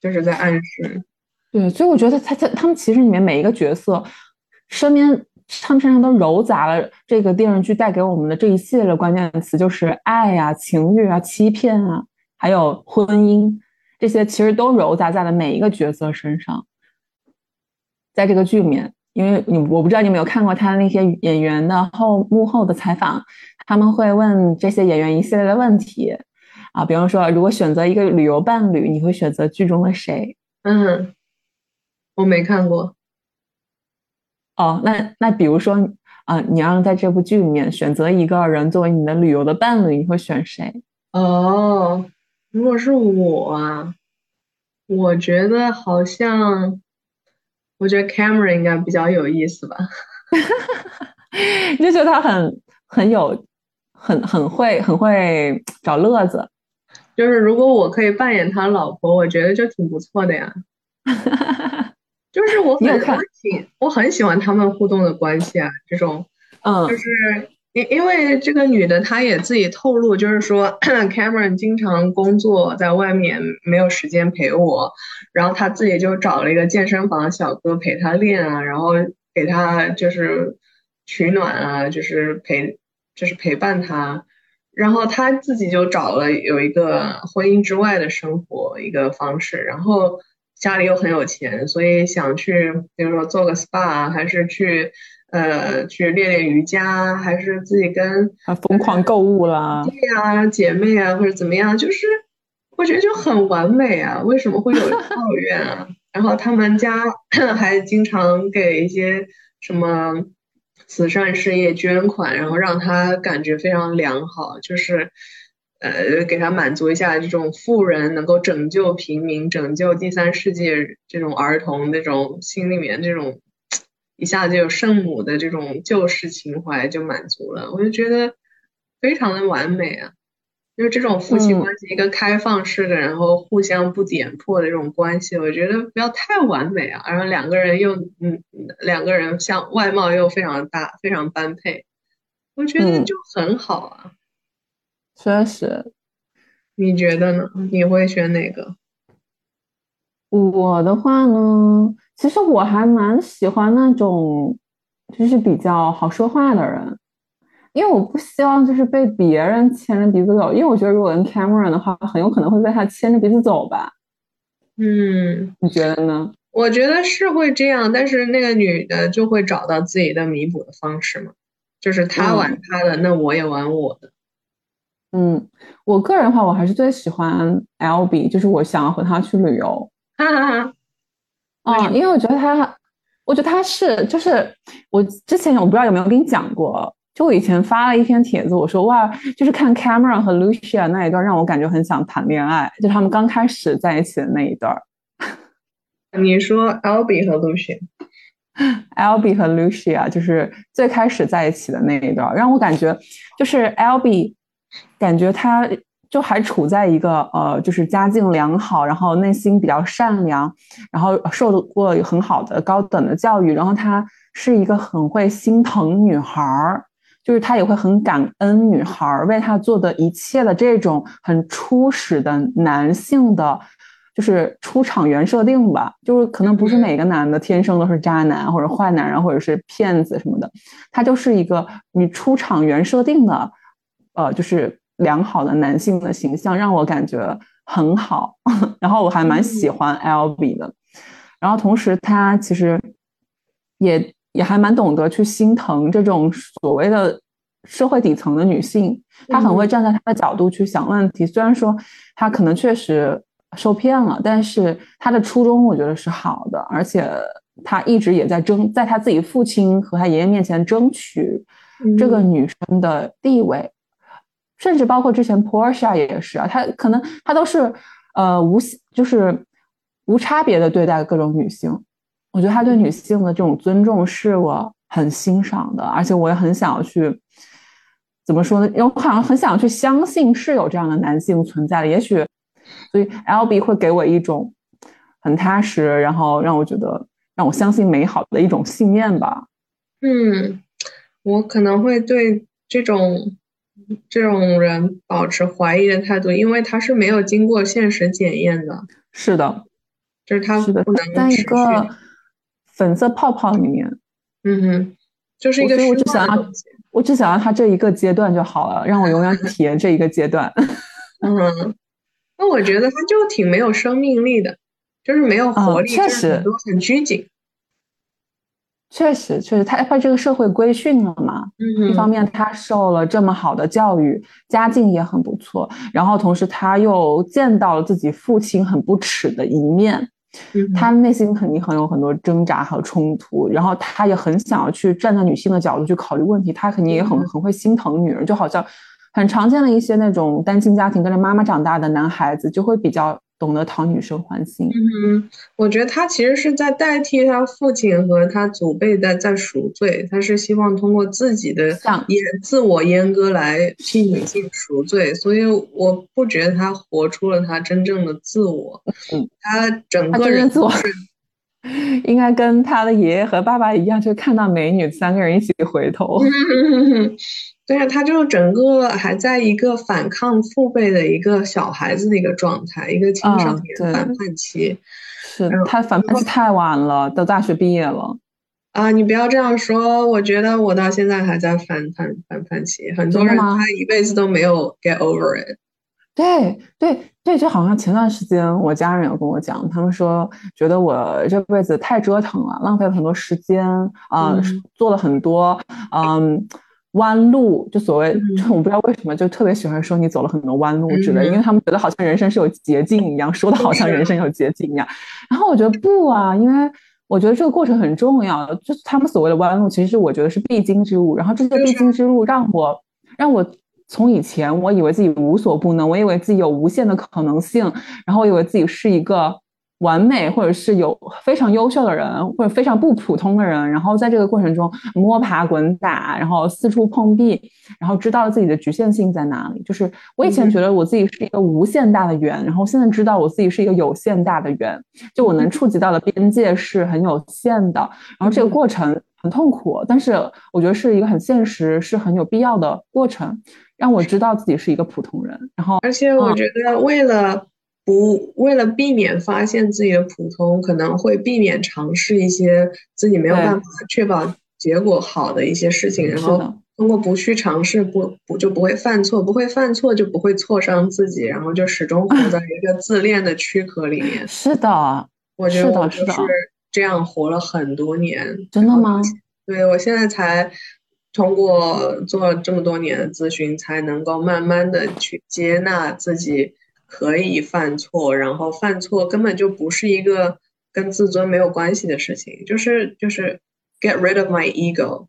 [SPEAKER 2] 就是在暗示。
[SPEAKER 1] 对，所以我觉得他他他们其实里面每一个角色身边。他们身上都糅杂了这个电视剧带给我们的这一系列的关键词，就是爱呀、情欲啊、欺骗啊，还有婚姻，这些其实都糅杂在了每一个角色身上。在这个剧里面，因为你我不知道你有没有看过他的那些演员的后幕后的采访，他们会问这些演员一系列的问题啊，比方说，如果选择一个旅游伴侣，你会选择剧中的谁？
[SPEAKER 2] 嗯，我没看过。
[SPEAKER 1] 哦，那那比如说啊，你要在这部剧里面选择一个人作为你的旅游的伴侣，你会选谁？
[SPEAKER 2] 哦，如果是我啊，我觉得好像，我觉得 Cameron 应该比较有意思吧。[LAUGHS]
[SPEAKER 1] 你就觉得他很很有，很很会很会找乐子。
[SPEAKER 2] 就是如果我可以扮演他老婆，我觉得就挺不错的呀。[LAUGHS] 就是我很挺我很喜欢他们互动的关系啊，这种，
[SPEAKER 1] 嗯，
[SPEAKER 2] 就是因因为这个女的她也自己透露，就是说 [CLEARS THROAT] Cameron 经常工作在外面，没有时间陪我，然后她自己就找了一个健身房小哥陪她练啊，然后给她就是取暖啊，就是陪就是陪伴她，然后她自己就找了有一个婚姻之外的生活一个方式，然后家里又很有钱，所以想去比如说做个 SPA 还是去。呃，去练练瑜伽，还是自己跟
[SPEAKER 1] 啊疯狂购物啦？
[SPEAKER 2] 对呀，姐妹啊，或者怎么样，就是我觉得就很完美啊。为什么会有抱怨啊？然后他们家 [CLEARS THROAT] 还经常给一些什么慈善事业捐款，然后让他感觉非常良好，就是呃，给他满足一下这种富人能够拯救平民、拯救第三世界这种儿童那种心里面这种。一下子就有圣母的这种救世情怀就满足了，我就觉得非常的完美啊！就是这种夫妻关系，一个开放式的，然后互相不点破的这种关系，我觉得不要太完美啊。然后两个人又嗯，两个人像外貌又非常搭，非常般配，我觉得就很好啊。
[SPEAKER 1] 确实，
[SPEAKER 2] 你觉得呢？你会选哪个？
[SPEAKER 1] 我的话呢？其实我还蛮喜欢那种，就是比较好说话的人，因为我不希望就是被别人牵着鼻子走，因为我觉得如果跟 Cameron 的话，很有可能会被他牵着鼻子走吧。
[SPEAKER 2] 嗯，
[SPEAKER 1] 你觉得呢？
[SPEAKER 2] 我觉得是会这样，但是那个女的就会找到自己的弥补的方式嘛，就是她玩她的，那我也玩我的。
[SPEAKER 1] 嗯，我个人的话，我还是最喜欢 Lb，就是我想要和他去旅游。
[SPEAKER 2] 哈哈哈。
[SPEAKER 1] 啊，因为我觉得他，我觉得他是，就是我之前我不知道有没有跟你讲过，就我以前发了一篇帖子，我说哇，就是看 Cameron 和 Lucia 那一段，让我感觉很想谈恋爱，就他们刚开始在一起的那一段。[LAUGHS]
[SPEAKER 2] 你说 Albie 和 Lucia，Albie [LAUGHS]
[SPEAKER 1] 和 Lucia 就是最开始在一起的那一段，让我感觉就是 Albie，感觉他。就还处在一个呃，就是家境良好，然后内心比较善良，然后受过很好的高等的教育，然后他是一个很会心疼女孩儿，就是他也会很感恩女孩儿为他做的一切的这种很初始的男性的，就是出场原设定吧，就是可能不是每个男的天生都是渣男或者坏男人或者是骗子什么的，他就是一个你出场原设定的，呃，就是。良好的男性的形象让我感觉很好，[LAUGHS] 然后我还蛮喜欢 L B 的，然后同时他其实也也还蛮懂得去心疼这种所谓的社会底层的女性，他很会站在他的角度去想问题。虽然说他可能确实受骗了，但是他的初衷我觉得是好的，而且他一直也在争，在他自己父亲和他爷爷面前争取这个女生的地位。甚至包括之前 Porsche 也是啊，他可能他都是呃无就是无差别的对待各种女性。我觉得他对女性的这种尊重是我很欣赏的，而且我也很想要去怎么说呢？因为我好像很想去相信是有这样的男性存在的。也许所以 L B 会给我一种很踏实，然后让我觉得让我相信美好的一种信念吧。
[SPEAKER 2] 嗯，我可能会对这种。这种人保持怀疑的态度，因为他是没有经过现实检验的。
[SPEAKER 1] 是的，
[SPEAKER 2] 就是他
[SPEAKER 1] 是的，在一个粉色泡泡里面。
[SPEAKER 2] 嗯哼，就是一个。
[SPEAKER 1] 我只想要，我只想要他这一个阶段就好了，让我永远体验这一个阶段。[LAUGHS]
[SPEAKER 2] 嗯，那我觉得他就挺没有生命力的，就是没有活力，
[SPEAKER 1] 确实
[SPEAKER 2] 很拘谨。
[SPEAKER 1] 确实，确实，他他这个社会规训了嘛。
[SPEAKER 2] 嗯，
[SPEAKER 1] 一方面他受了这么好的教育，家境也很不错，然后同时他又见到了自己父亲很不耻的一面，他内心肯定很有很多挣扎和冲突，然后他也很想要去站在女性的角度去考虑问题，他肯定也很很会心疼女人，就好像很常见的一些那种单亲家庭跟着妈妈长大的男孩子，就会比较。懂得讨女生欢心。
[SPEAKER 2] 嗯，我觉得他其实是在代替他父亲和他祖辈在在赎罪，他是希望通过自己的阉自我阉割来替女性赎罪，所以我不觉得他活出了他真正的自我。
[SPEAKER 1] 嗯，
[SPEAKER 2] 他整个人
[SPEAKER 1] 自我，[LAUGHS] 应该跟他的爷爷和爸爸一样，就看到美女，三个人一起回头。[LAUGHS]
[SPEAKER 2] 对呀，他就整个还在一个反抗父辈的一个小孩子的一个状态，一个青少年反叛期。
[SPEAKER 1] 是他反叛期太晚了，都大学毕业了。
[SPEAKER 2] 啊，你不要这样说，我觉得我到现在还在反叛反叛期，很多人他一辈子都没有 get over it。
[SPEAKER 1] 对对对，就好像前段时间我家人有跟我讲，他们说觉得我这辈子太折腾了，浪费了很多时间啊，做了很多嗯弯路，就所谓，[LAUGHS] 我不知道为什么就特别喜欢说你走了很多弯路之类，因为他们觉得好像人生是有捷径一样，说的好像人生有捷径一样。然后我觉得不啊，因为我觉得这个过程很重要，就是他们所谓的弯路，其实我觉得是必经之路。然后这些必经之路让我让我。从以前，我以为自己无所不能，我以为自己有无限的可能性，然后我以为自己是一个完美或者是有非常优秀的人，或者非常不普通的人。然后在这个过程中摸爬滚打，然后四处碰壁，然后知道了自己的局限性在哪里。就是我以前觉得我自己是一个无限大的圆，然后现在知道我自己是一个有限大的圆，就我能触及到的边界是很有限的。然后这个过程很痛苦，但是我觉得是一个很现实，是很有必要的过程。让我知道自己是一个普通人，然后，
[SPEAKER 2] 而且我觉得为了不为了避免发现自己的普通，可能会避免尝试一些自己没有办法确保结果好的一些事情，然后通过不去尝试，不不就不会犯错，不会犯错就不会挫伤自己，然后就始终活在一个自恋的躯壳里面。
[SPEAKER 1] 是的，
[SPEAKER 2] 我觉得我就是这样活了很多年。
[SPEAKER 1] 真的吗？
[SPEAKER 2] 对，我现在才。通过做这么多年的咨询，才能够慢慢的去接纳自己可以犯错，然后犯错根本就不是一个跟自尊没有关系的事情，就是就是 get rid of my ego，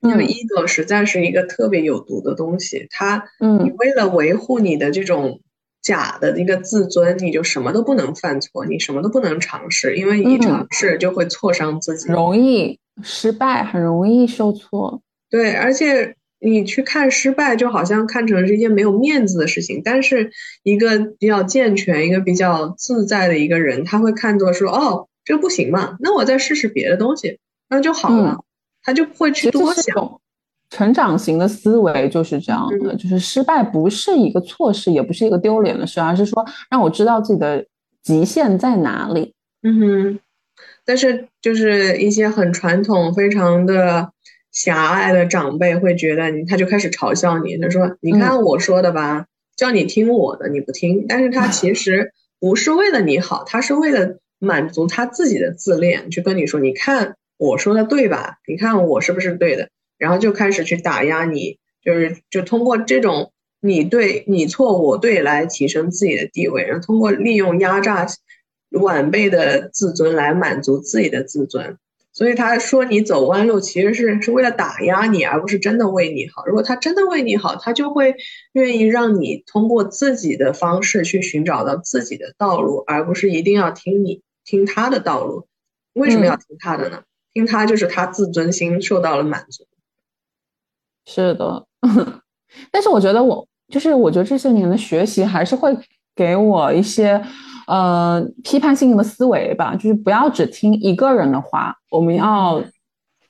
[SPEAKER 2] 因为 ego 实在是一个特别有毒的东西，它，你为了维护你的这种假的一个自尊，你就什么都不能犯错，你什么都不能尝试，因为你尝试就会挫伤自己，
[SPEAKER 1] 容易失败，很容易受挫。
[SPEAKER 2] 对，而且你去看失败，就好像看成是一件没有面子的事情。但是一个比较健全、一个比较自在的一个人，他会看作说：“哦，这不行嘛，那我再试试别的东西，那就好了。”他就不会去多想。
[SPEAKER 1] 成长型的思维就是这样的，就是失败不是一个错事，也不是一个丢脸的事，而是说让我知道自己的极限在哪里。
[SPEAKER 2] 嗯哼，但是就是一些很传统、非常的。狭隘的长辈会觉得你，他就开始嘲笑你。他说：“你看我说的吧，叫你听我的，你不听。但是他其实不是为了你好，他是为了满足他自己的自恋，去跟你说：你看我说的对吧？你看我是不是对的？然后就开始去打压你，就是就通过这种你对你错我对来提升自己的地位，然后通过利用压榨晚辈的自尊来满足自己的自尊。”所以他说你走弯路其实是是为了打压你，而不是真的为你好。如果他真的为你好，他就会愿意让你通过自己的方式去寻找到自己的道路，而不是一定要听你听他的道路。为什么要听他的呢？听他就是他自尊心受到了满足。
[SPEAKER 1] 是的，[LAUGHS] 但是我觉得我就是我觉得这些年的学习还是会给我一些。呃，批判性的思维吧，就是不要只听一个人的话，我们要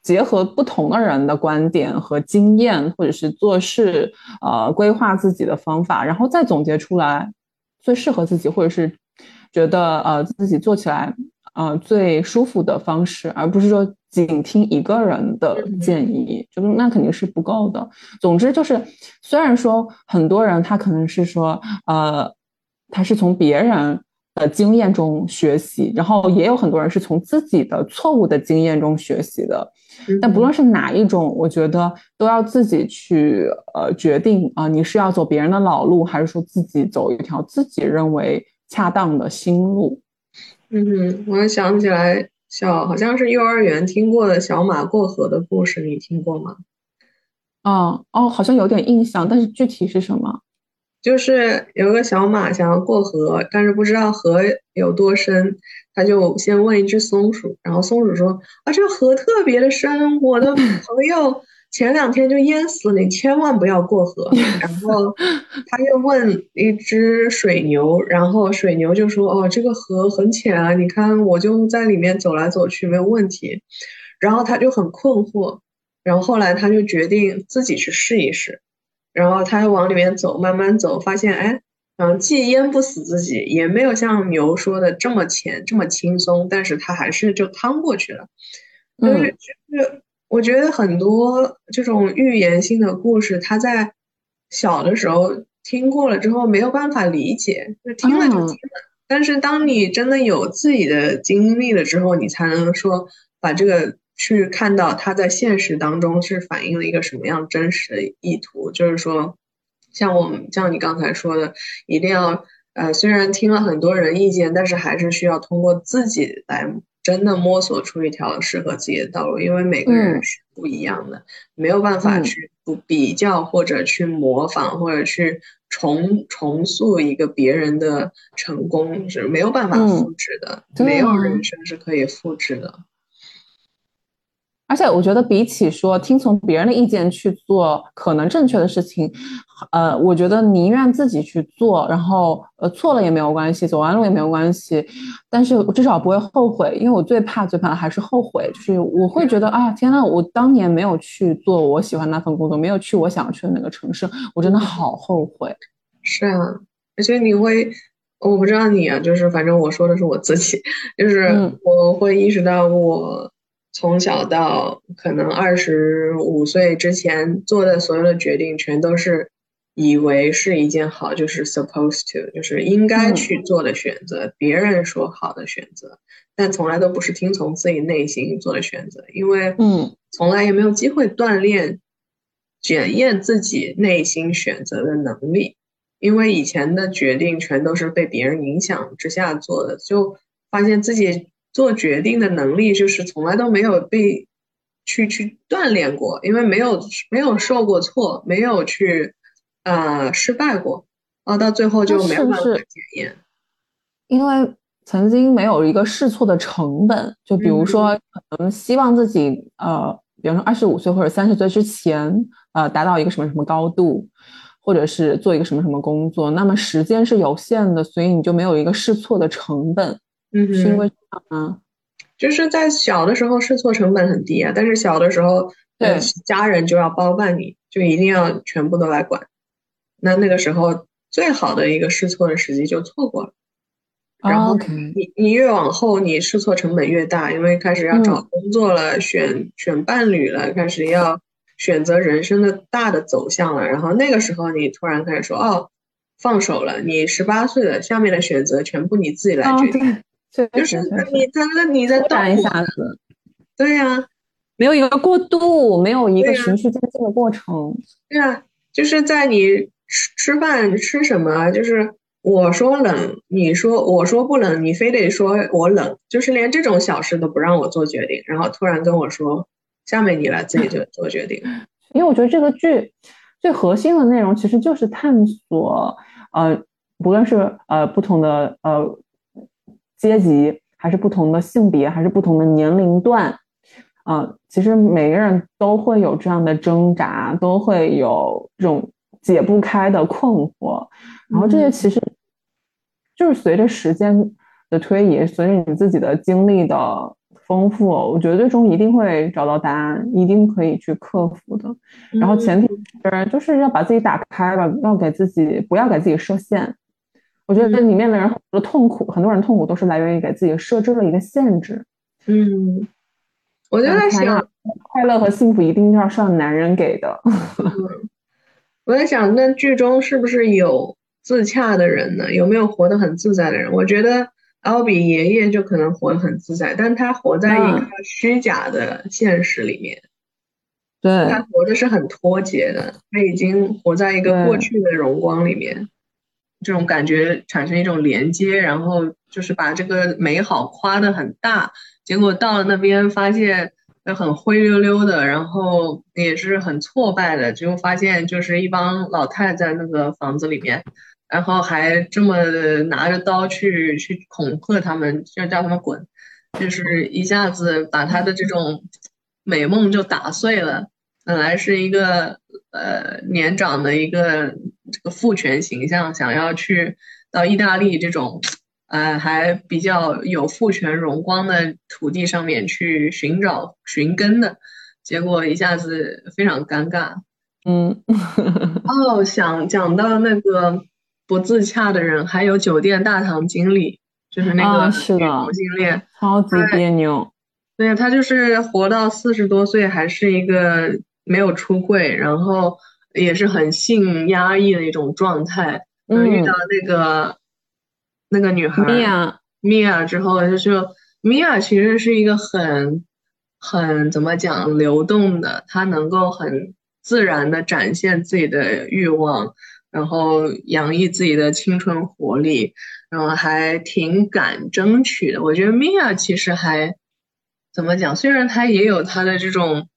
[SPEAKER 1] 结合不同的人的观点和经验，或者是做事，呃，规划自己的方法，然后再总结出来最适合自己，或者是觉得呃自己做起来呃最舒服的方式，而不是说仅听一个人的建议，就是那肯定是不够的。总之就是，虽然说很多人他可能是说，呃，他是从别人。的经验中学习，然后也有很多人是从自己的错误的经验中学习的。但不论是哪一种，我觉得都要自己去呃决定啊，你是要走别人的老路，还是说自己走一条自己认为恰当的新路？
[SPEAKER 2] 嗯哼，我想起来小好像是幼儿园听过的小马过河的故事，你听过吗？
[SPEAKER 1] 啊哦，好像有点印象，但是具体是什么？
[SPEAKER 2] 就是有个小马想要过河，但是不知道河有多深，他就先问一只松鼠，然后松鼠说：“啊，这河特别的深，我的朋友前两天就淹死了，你千万不要过河。然后他又问一只水牛，然后水牛就说：“哦，这个河很浅啊，你看我就在里面走来走去没有问题。”然后他就很困惑，然后后来他就决定自己去试一试，然后他又往里面走，慢慢走，发现哎。嗯，既淹不死自己，也没有像牛说的这么浅这么轻松，但是他还是就趟过去了。嗯，就是我觉得很多这种寓言性的故事，他在小的时候听过了之后没有办法理解，就听了就听了。但是当你真的有自己的经历了之后，你才能说把这个去看到他在现实当中是反映了一个什么样真实的意图，就是说。像我们像你刚才说的，一定要呃，虽然听了很多人意见，但是还是需要通过自己来真的摸索出一条适合自己的道路，因为每个人是不一样的，没有办法去不比较或者去模仿或者去重重塑一个别人的成功是没有办法复制的，没有人生是可以复制的。
[SPEAKER 1] 而且我觉得，比起说听从别人的意见去做可能正确的事情，呃，我觉得宁愿自己去做，然后呃错了也没有关系，走弯路也没有关系，但是我至少不会后悔，因为我最怕最怕的还是后悔，就是我会觉得啊，天呐，我当年没有去做我喜欢那份工作，没有去我想去的那个城市，我真的好后悔。
[SPEAKER 2] 是啊，而且你会，我不知道你啊，就是反正我说的是我自己，就是我会意识到我。从小到可能二十五岁之前做的所有的决定，全都是以为是一件好，就是 supposed to，就是应该去做的选择，别人说好的选择，但从来都不是听从自己内心做的选择，因为
[SPEAKER 1] 嗯，
[SPEAKER 2] 从来也没有机会锻炼、检验自己内心选择的能力，因为以前的决定全都是被别人影响之下做的，就发现自己。做决定的能力就是从来都没有被去去锻炼过，因为没有没有受过挫，没有去呃失败过，啊到最后就没有办法检验。
[SPEAKER 1] 因为曾经没有一个试错的成本，就比如说可能希望自己呃，比方说二十五岁或者三十岁之前呃达到一个什么什么高度，或者是做一个什么什么工作，那么时间是有限的，所以你就没有一个试错的成本。
[SPEAKER 2] 嗯，
[SPEAKER 1] 是因为啊，
[SPEAKER 2] 就是在小的时候试错成本很低啊，但是小的时候，
[SPEAKER 1] 对
[SPEAKER 2] 家人就要包办你，就一定要全部都来管，那那个时候最好的一个试错的时机就错过了。然后你你越往后，你试错成本越大，因为开始要找工作了，选选伴侣了，开始要选择人生的大的走向了。然后那个时候你突然开始说，哦，放手了，你十八岁了，下面的选择全部你自己来决定。就是你在那，你在
[SPEAKER 1] 动一下子，
[SPEAKER 2] 对呀，
[SPEAKER 1] 没有一个过渡，没有一个循序渐进的过程。
[SPEAKER 2] 对啊，就是在你吃吃饭吃什么，就是我说冷，你说我说不冷，你非得说我冷，就是连这种小事都不让我做决定，然后突然跟我说，下面你来自己做做决定。[LAUGHS]
[SPEAKER 1] 因为我觉得这个剧最核心的内容其实就是探索，呃，不论是呃不同的呃。阶级还是不同的性别，还是不同的年龄段，啊，其实每个人都会有这样的挣扎，都会有这种解不开的困惑。然后这些其实就是随着时间的推移，随着你自己的经历的丰富，我觉得最终一定会找到答案，一定可以去克服的。然后前提是就是要把自己打开了，要给自己不要给自己设限。我觉得这里面的人很多痛苦，很多人痛苦都是来源于给自己设置了一个限制。
[SPEAKER 2] 嗯，我就在想，
[SPEAKER 1] 快乐和幸福一定要是男人给的。[LAUGHS]
[SPEAKER 2] 我在想，那剧中是不是有自洽的人呢？有没有活得很自在的人？我觉得奥比爷爷就可能活得很自在，但他活在一个虚假的现实里面。
[SPEAKER 1] 对，
[SPEAKER 2] 他活的是很脱节的，他已经活在一个过去的荣光里面。这种感觉产生一种连接，然后就是把这个美好夸得很大，结果到了那边发现很灰溜溜的，然后也是很挫败的，结果发现就是一帮老太在那个房子里面，然后还这么拿着刀去去恐吓他们，就叫他们滚，就是一下子把他的这种美梦就打碎了。本来是一个呃年长的一个这个父权形象，想要去到意大利这种呃还比较有父权荣光的土地上面去寻找寻根的，结果一下子非常尴尬。
[SPEAKER 1] 嗯，[LAUGHS]
[SPEAKER 2] 哦，想讲到那个不自洽的人，还有酒店大堂经理，就是那个
[SPEAKER 1] 是的
[SPEAKER 2] 同性恋，
[SPEAKER 1] 超级别扭。
[SPEAKER 2] 对，他就是活到四十多岁，还是一个没有出柜，然后也是很性压抑的一种状态。
[SPEAKER 1] 嗯，
[SPEAKER 2] 遇到那个那个女孩
[SPEAKER 1] 米娅，
[SPEAKER 2] 米娅之后，就是米娅其实是一个很很怎么讲流动的，她能够很。自然的展现自己的欲望，然后洋溢自己的青春活力，然后还挺敢争取的。我觉得米娅其实还怎么讲？虽然她也有她的这种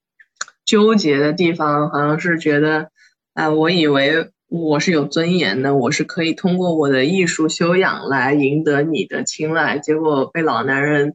[SPEAKER 2] 纠结的地方，好像是觉得，啊，我以为我是有尊严的，我是可以通过我的艺术修养来赢得你的青睐，结果被老男人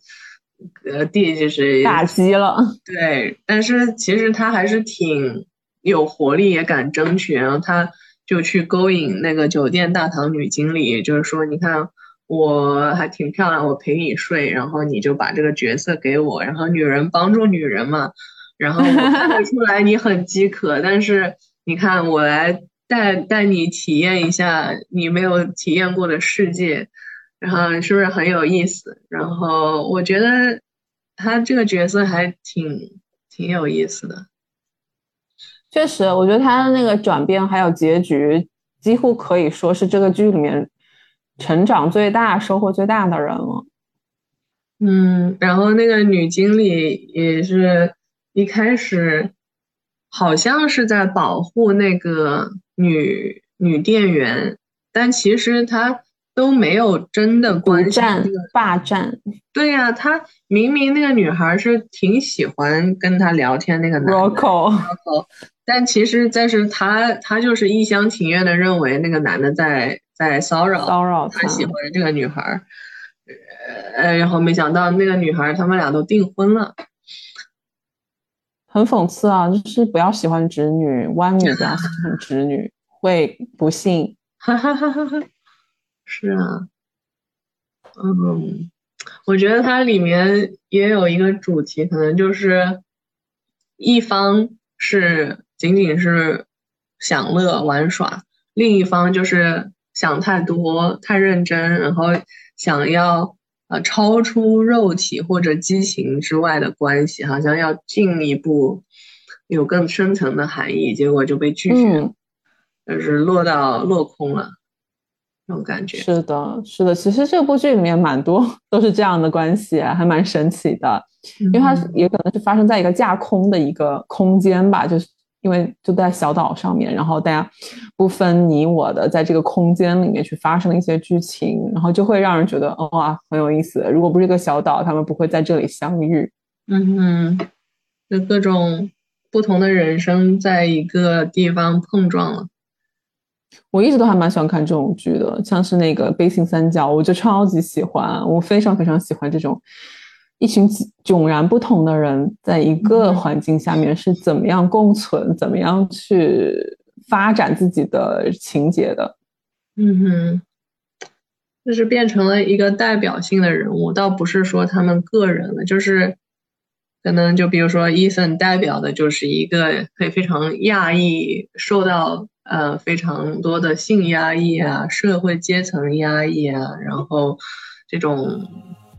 [SPEAKER 2] 呃弟就是
[SPEAKER 1] 打击了。
[SPEAKER 2] 对，但是其实他还是挺。有活力也敢争取，然后他就去勾引那个酒店大堂女经理，就是说，你看我还挺漂亮，我陪你睡，然后你就把这个角色给我，然后女人帮助女人嘛，然后我看得出来你很饥渴，但是你看我来带带你体验一下你没有体验过的世界，然后是不是很有意思？然后我觉得他这个角色还挺挺有意思的。
[SPEAKER 1] 确实，我觉得他的那个转变还有结局，几乎可以说是这个剧里面成长最大、收获最大的人了。
[SPEAKER 2] 嗯，然后那个女经理也是一开始好像是在保护那个女女店员，但其实她都没有真的关
[SPEAKER 1] 系。霸占。
[SPEAKER 2] 对呀，她明明那个女孩是挺喜欢跟他聊天，那个男的。
[SPEAKER 1] Rocco。
[SPEAKER 2] 但其实，但是他他就是一厢情愿的认为那个男的在在骚扰
[SPEAKER 1] 骚扰
[SPEAKER 2] 他喜欢的这个女孩，呃，然后没想到那个女孩他们俩都订婚了，
[SPEAKER 1] 很讽刺啊！就是不要喜欢直女，弯女不要喜欢直女，会不幸。[LAUGHS]
[SPEAKER 2] 哈哈哈哈哈！是啊，嗯，我觉得它里面也有一个主题，可能就是一方是。仅仅是享乐玩耍，另一方就是想太多、太认真，然后想要呃超出肉体或者激情之外的关系，好像要进一步有更深层的含义，结果就被拒绝，就是落到落空了，这种感觉。
[SPEAKER 1] 是的，是的，其实这部剧里面蛮多 [LAUGHS] 都是这样的关系，还蛮神奇的，因为它也可能是发生在一个架空的一个空间吧，就是。因为就在小岛上面，然后大家不分你我的，在这个空间里面去发生一些剧情，然后就会让人觉得哇很有意思。如果不是一个小岛，他们不会在这里相遇。
[SPEAKER 2] 嗯哼，就各种不同的人生在一个地方碰撞了。
[SPEAKER 1] 我一直都还蛮喜欢看这种剧的，像是那个《悲情三角》，我就超级喜欢，我非常非常喜欢这种。一群迥然不同的人在一个环境下面是怎么样共存，怎么样去发展自己的情节的？
[SPEAKER 2] 嗯哼，就是变成了一个代表性的人物，倒不是说他们个人了，就是可能就比如说伊森代表的就是一个可以非常压抑，受到呃非常多的性压抑啊，社会阶层压抑啊，然后这种。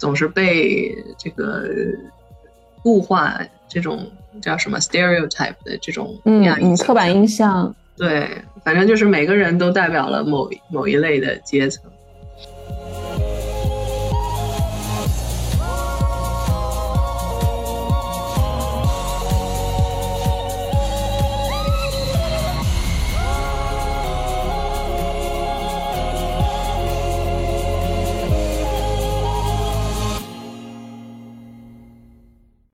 [SPEAKER 2] 总是被这个固化，这种叫什么 stereotype 的这种
[SPEAKER 1] 嗯嗯刻板印象，
[SPEAKER 2] 对，反正就是每个人都代表了某某一类的阶层。